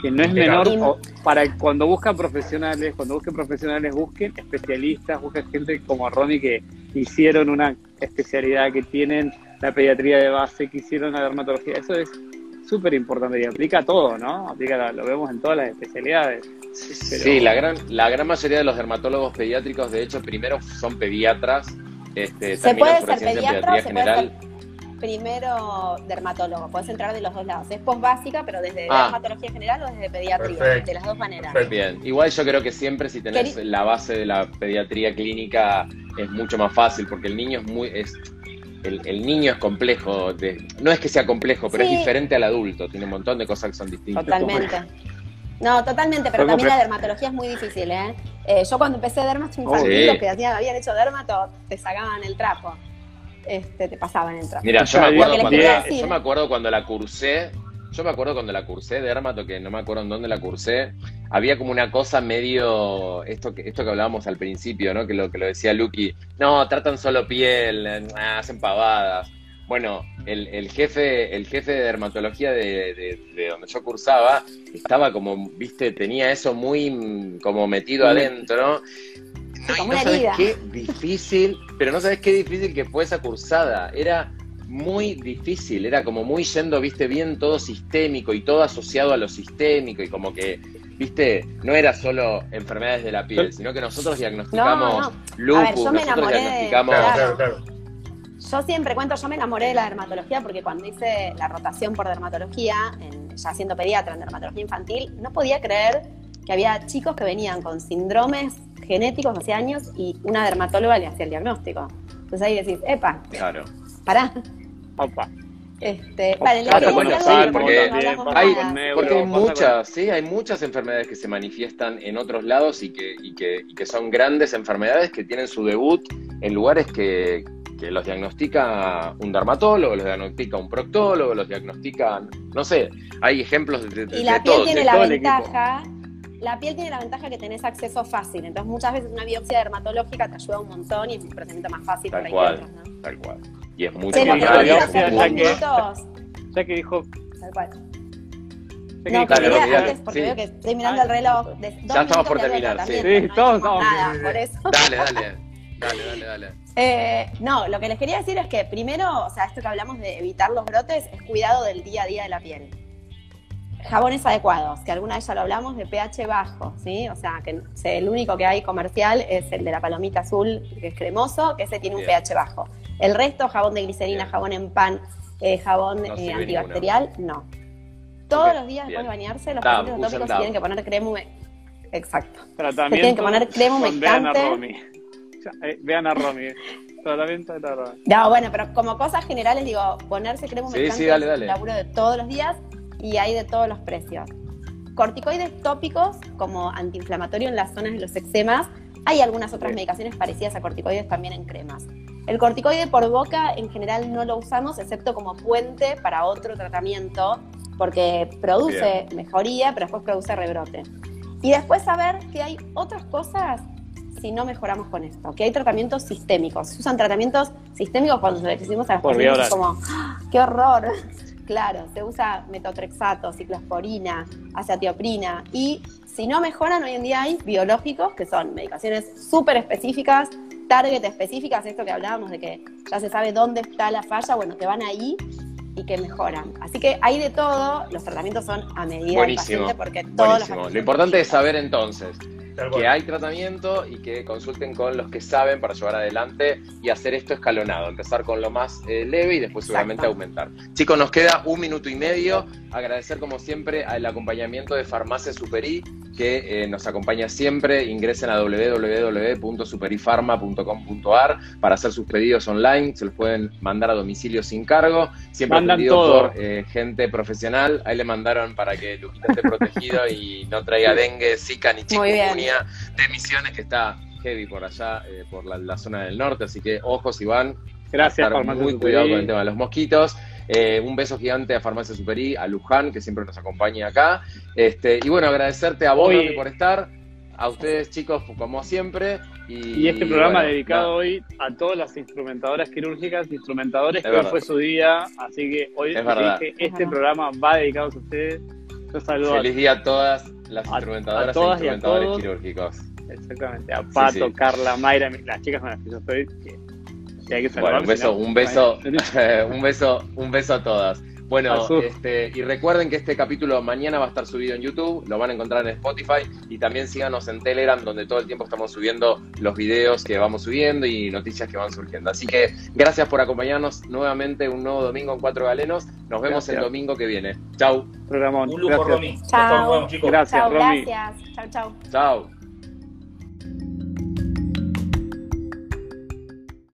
que no es menor, o para cuando buscan profesionales, cuando busquen profesionales, busquen especialistas, busquen gente como Ronnie que hicieron una especialidad, que tienen la pediatría de base, que hicieron la dermatología. Eso es súper importante y aplica a todo, ¿no? Aplica, lo vemos en todas las especialidades. Pero- Sí, la gran, la gran mayoría de los dermatólogos pediátricos, de hecho, primero son pediatras. Este, Se puede ser pediatra o puede general. ser primero dermatólogo. Puedes entrar de los dos lados. Es post básica, pero desde Ah. dermatología general o desde pediatría. Perfecto. De las dos maneras. Perfecto. Bien, igual yo creo que siempre si tenés Queri- la base de la pediatría clínica es mucho más fácil porque el niño es muy es el, el niño es complejo, de, no es que sea complejo, pero Sí. es diferente al adulto, tiene un montón de cosas que son distintas. Totalmente. No, totalmente, pero también la dermatología es muy difícil, ¿eh? Eh, yo cuando empecé dermato infantil, Sí. los que hacían, habían hecho dermato, te sacaban el trapo. Este, te pasaban el trapo. Mira, yo me acuerdo cuando yo me acuerdo cuando la cursé, yo me acuerdo cuando la cursé dermato, que no me acuerdo en dónde la cursé, había como una cosa medio, esto que, esto que hablábamos al principio, ¿no? Que lo que lo decía Lucky, no, tratan solo piel, eh, hacen pavadas. Bueno, el, el jefe, el jefe de dermatología de, de- de donde yo cursaba, estaba como, viste, tenía eso muy mm, como metido adentro. No, y como no una sabes herida. qué difícil, pero no sabes qué difícil que fue esa cursada. Era muy difícil, era como muy yendo, viste, bien todo sistémico y todo asociado a lo sistémico y como que, viste, no era solo enfermedades de la piel, sino que nosotros diagnosticamos No, no. lupus, A ver, yo me nosotros de- diagnosticamos... Claro, Claro. claro, claro. Yo siempre cuento, yo me enamoré de la dermatología porque cuando hice la rotación por dermatología, en- ya siendo pediatra en dermatología infantil, no podía creer que había chicos que venían con síndromes genéticos hace años y una dermatóloga le hacía el diagnóstico. Entonces ahí decís, epa, Claro. Pará. Opa. Este, vale, los algo sí, salmos porque no hay- Porque hay muchas, sí, hay muchas enfermedades que se manifiestan en otros lados y que, y que, y que son grandes enfermedades que tienen su debut en lugares que, que los diagnostica un dermatólogo, los diagnostica un proctólogo, los diagnostican, no sé, hay ejemplos de, de- Y la de piel todos, tiene de la todo el equipo. ventaja, la piel tiene la ventaja que tenés acceso fácil. Entonces muchas veces una biopsia dermatológica te ayuda un montón y es un procedimiento más fácil Tal ahí cual. otros, ¿no? Tal cual. Y es mucho más hacer ya en que- minutos, Ya que dijo, tal cual. ya que No, dijo- que Dale, dale. antes, porque Sí. veo que estoy mirando el reloj. De, dos Ya estamos por terminar, sí. Sí, no todos estamos- nada, por eso. Dale, dale. Dale, dale, dale. Eh, no, lo que les quería decir es que primero, o sea, esto que hablamos de evitar los brotes es cuidado del día a día de la piel. Jabones adecuados, que alguna vez ya lo hablamos, de pH bajo, ¿sí? O sea, que el único que hay comercial es el de la palomita azul, que es cremoso, que ese tiene un pH bajo. El resto, jabón de glicerina, Bien. jabón en pan, eh, jabón No eh, antibacterial, no. Todos los días bien. después de bañarse, los pacientes se Dab. tienen que poner crema Exacto. tratamiento tienen que poner crema con Vean a humectante. Romy. Eh, Vean a Romy. Tratamiento de la Romy. No, bueno, pero como cosas generales, digo, ponerse crema Sí, humectante sí, dale, es dale. un laburo de todos los días y hay de todos los precios. Corticoides tópicos, como antiinflamatorio en las zonas de los eczemas. Hay algunas otras medicaciones parecidas a corticoides también en cremas. El corticoide por boca en general no lo usamos, excepto como puente para otro tratamiento, porque produce mejoría, pero después produce rebrote. Y después saber que hay otras cosas si no mejoramos con esto, que hay tratamientos sistémicos. Se usan tratamientos sistémicos cuando lo decimos a pacientes oral. como, ¡Ah, ¡qué horror! Claro, se usa metotrexato, ciclosporina, acetioprina y si no mejoran, hoy en día hay biológicos que son medicaciones súper específicas, target específicas, esto que hablábamos de que ya se sabe dónde está la falla, bueno, que van ahí y que mejoran. Así que hay de todo, los tratamientos son a medida del Buenísimo, paciente porque todos los Buenísimo. pacientes Lo importante es saber entonces Tal que cual. hay tratamiento y que consulten con los que saben para llevar adelante y hacer esto escalonado. Empezar con lo más eh, leve y después seguramente aumentar. Chicos, nos queda un minuto y medio. Agradecer como siempre al acompañamiento de Farmacia Superi que eh, nos acompaña siempre. Ingresen a www.superifarma.com.ar para hacer sus pedidos online. Se los pueden mandar a domicilio sin cargo. Siempre Mandan atendido todo. por eh, gente profesional. Ahí le mandaron para que Luquita esté protegido y no traiga dengue, zika ni Muy de Misiones, que está heavy por allá, eh, por la, la zona del norte. Así que ojos, Iván. Gracias, estar Farmacia muy Superi. cuidado con el tema de los mosquitos. Eh, un beso gigante a Farmacia Superi, a Luján, que siempre nos acompaña acá. Este, y bueno, agradecerte a vos, Hoy- por estar. A ustedes, chicos, como siempre. Y, Y este programa bueno, dedicado hoy a todas las instrumentadoras quirúrgicas, instrumentadores, Es que hoy verdad. fue su día, así que hoy Es dije, Es este programa va dedicado a ustedes. Yo saludo Feliz día a todas las a- instrumentadoras a todas e y a instrumentadores todos. quirúrgicos. exactamente a Pato, sí. Carla, Mayra, las chicas con las que yo estoy. Que, que hay que Bueno, saludar, un beso, si no- un beso, Bueno, un beso, un beso a todas. Bueno, este, y recuerden que este capítulo mañana va a estar subido en YouTube, lo van a encontrar en Spotify y también síganos en Telegram donde todo el tiempo estamos subiendo los videos que vamos subiendo y noticias que van surgiendo. Así que gracias por acompañarnos nuevamente un nuevo domingo en Cuatro Galenos. Nos vemos el domingo que viene. Chau, Programón. Un lujo, Gracias. Romy. Chao. Gracias, Chao, Romy. gracias. Chao, chao. chau.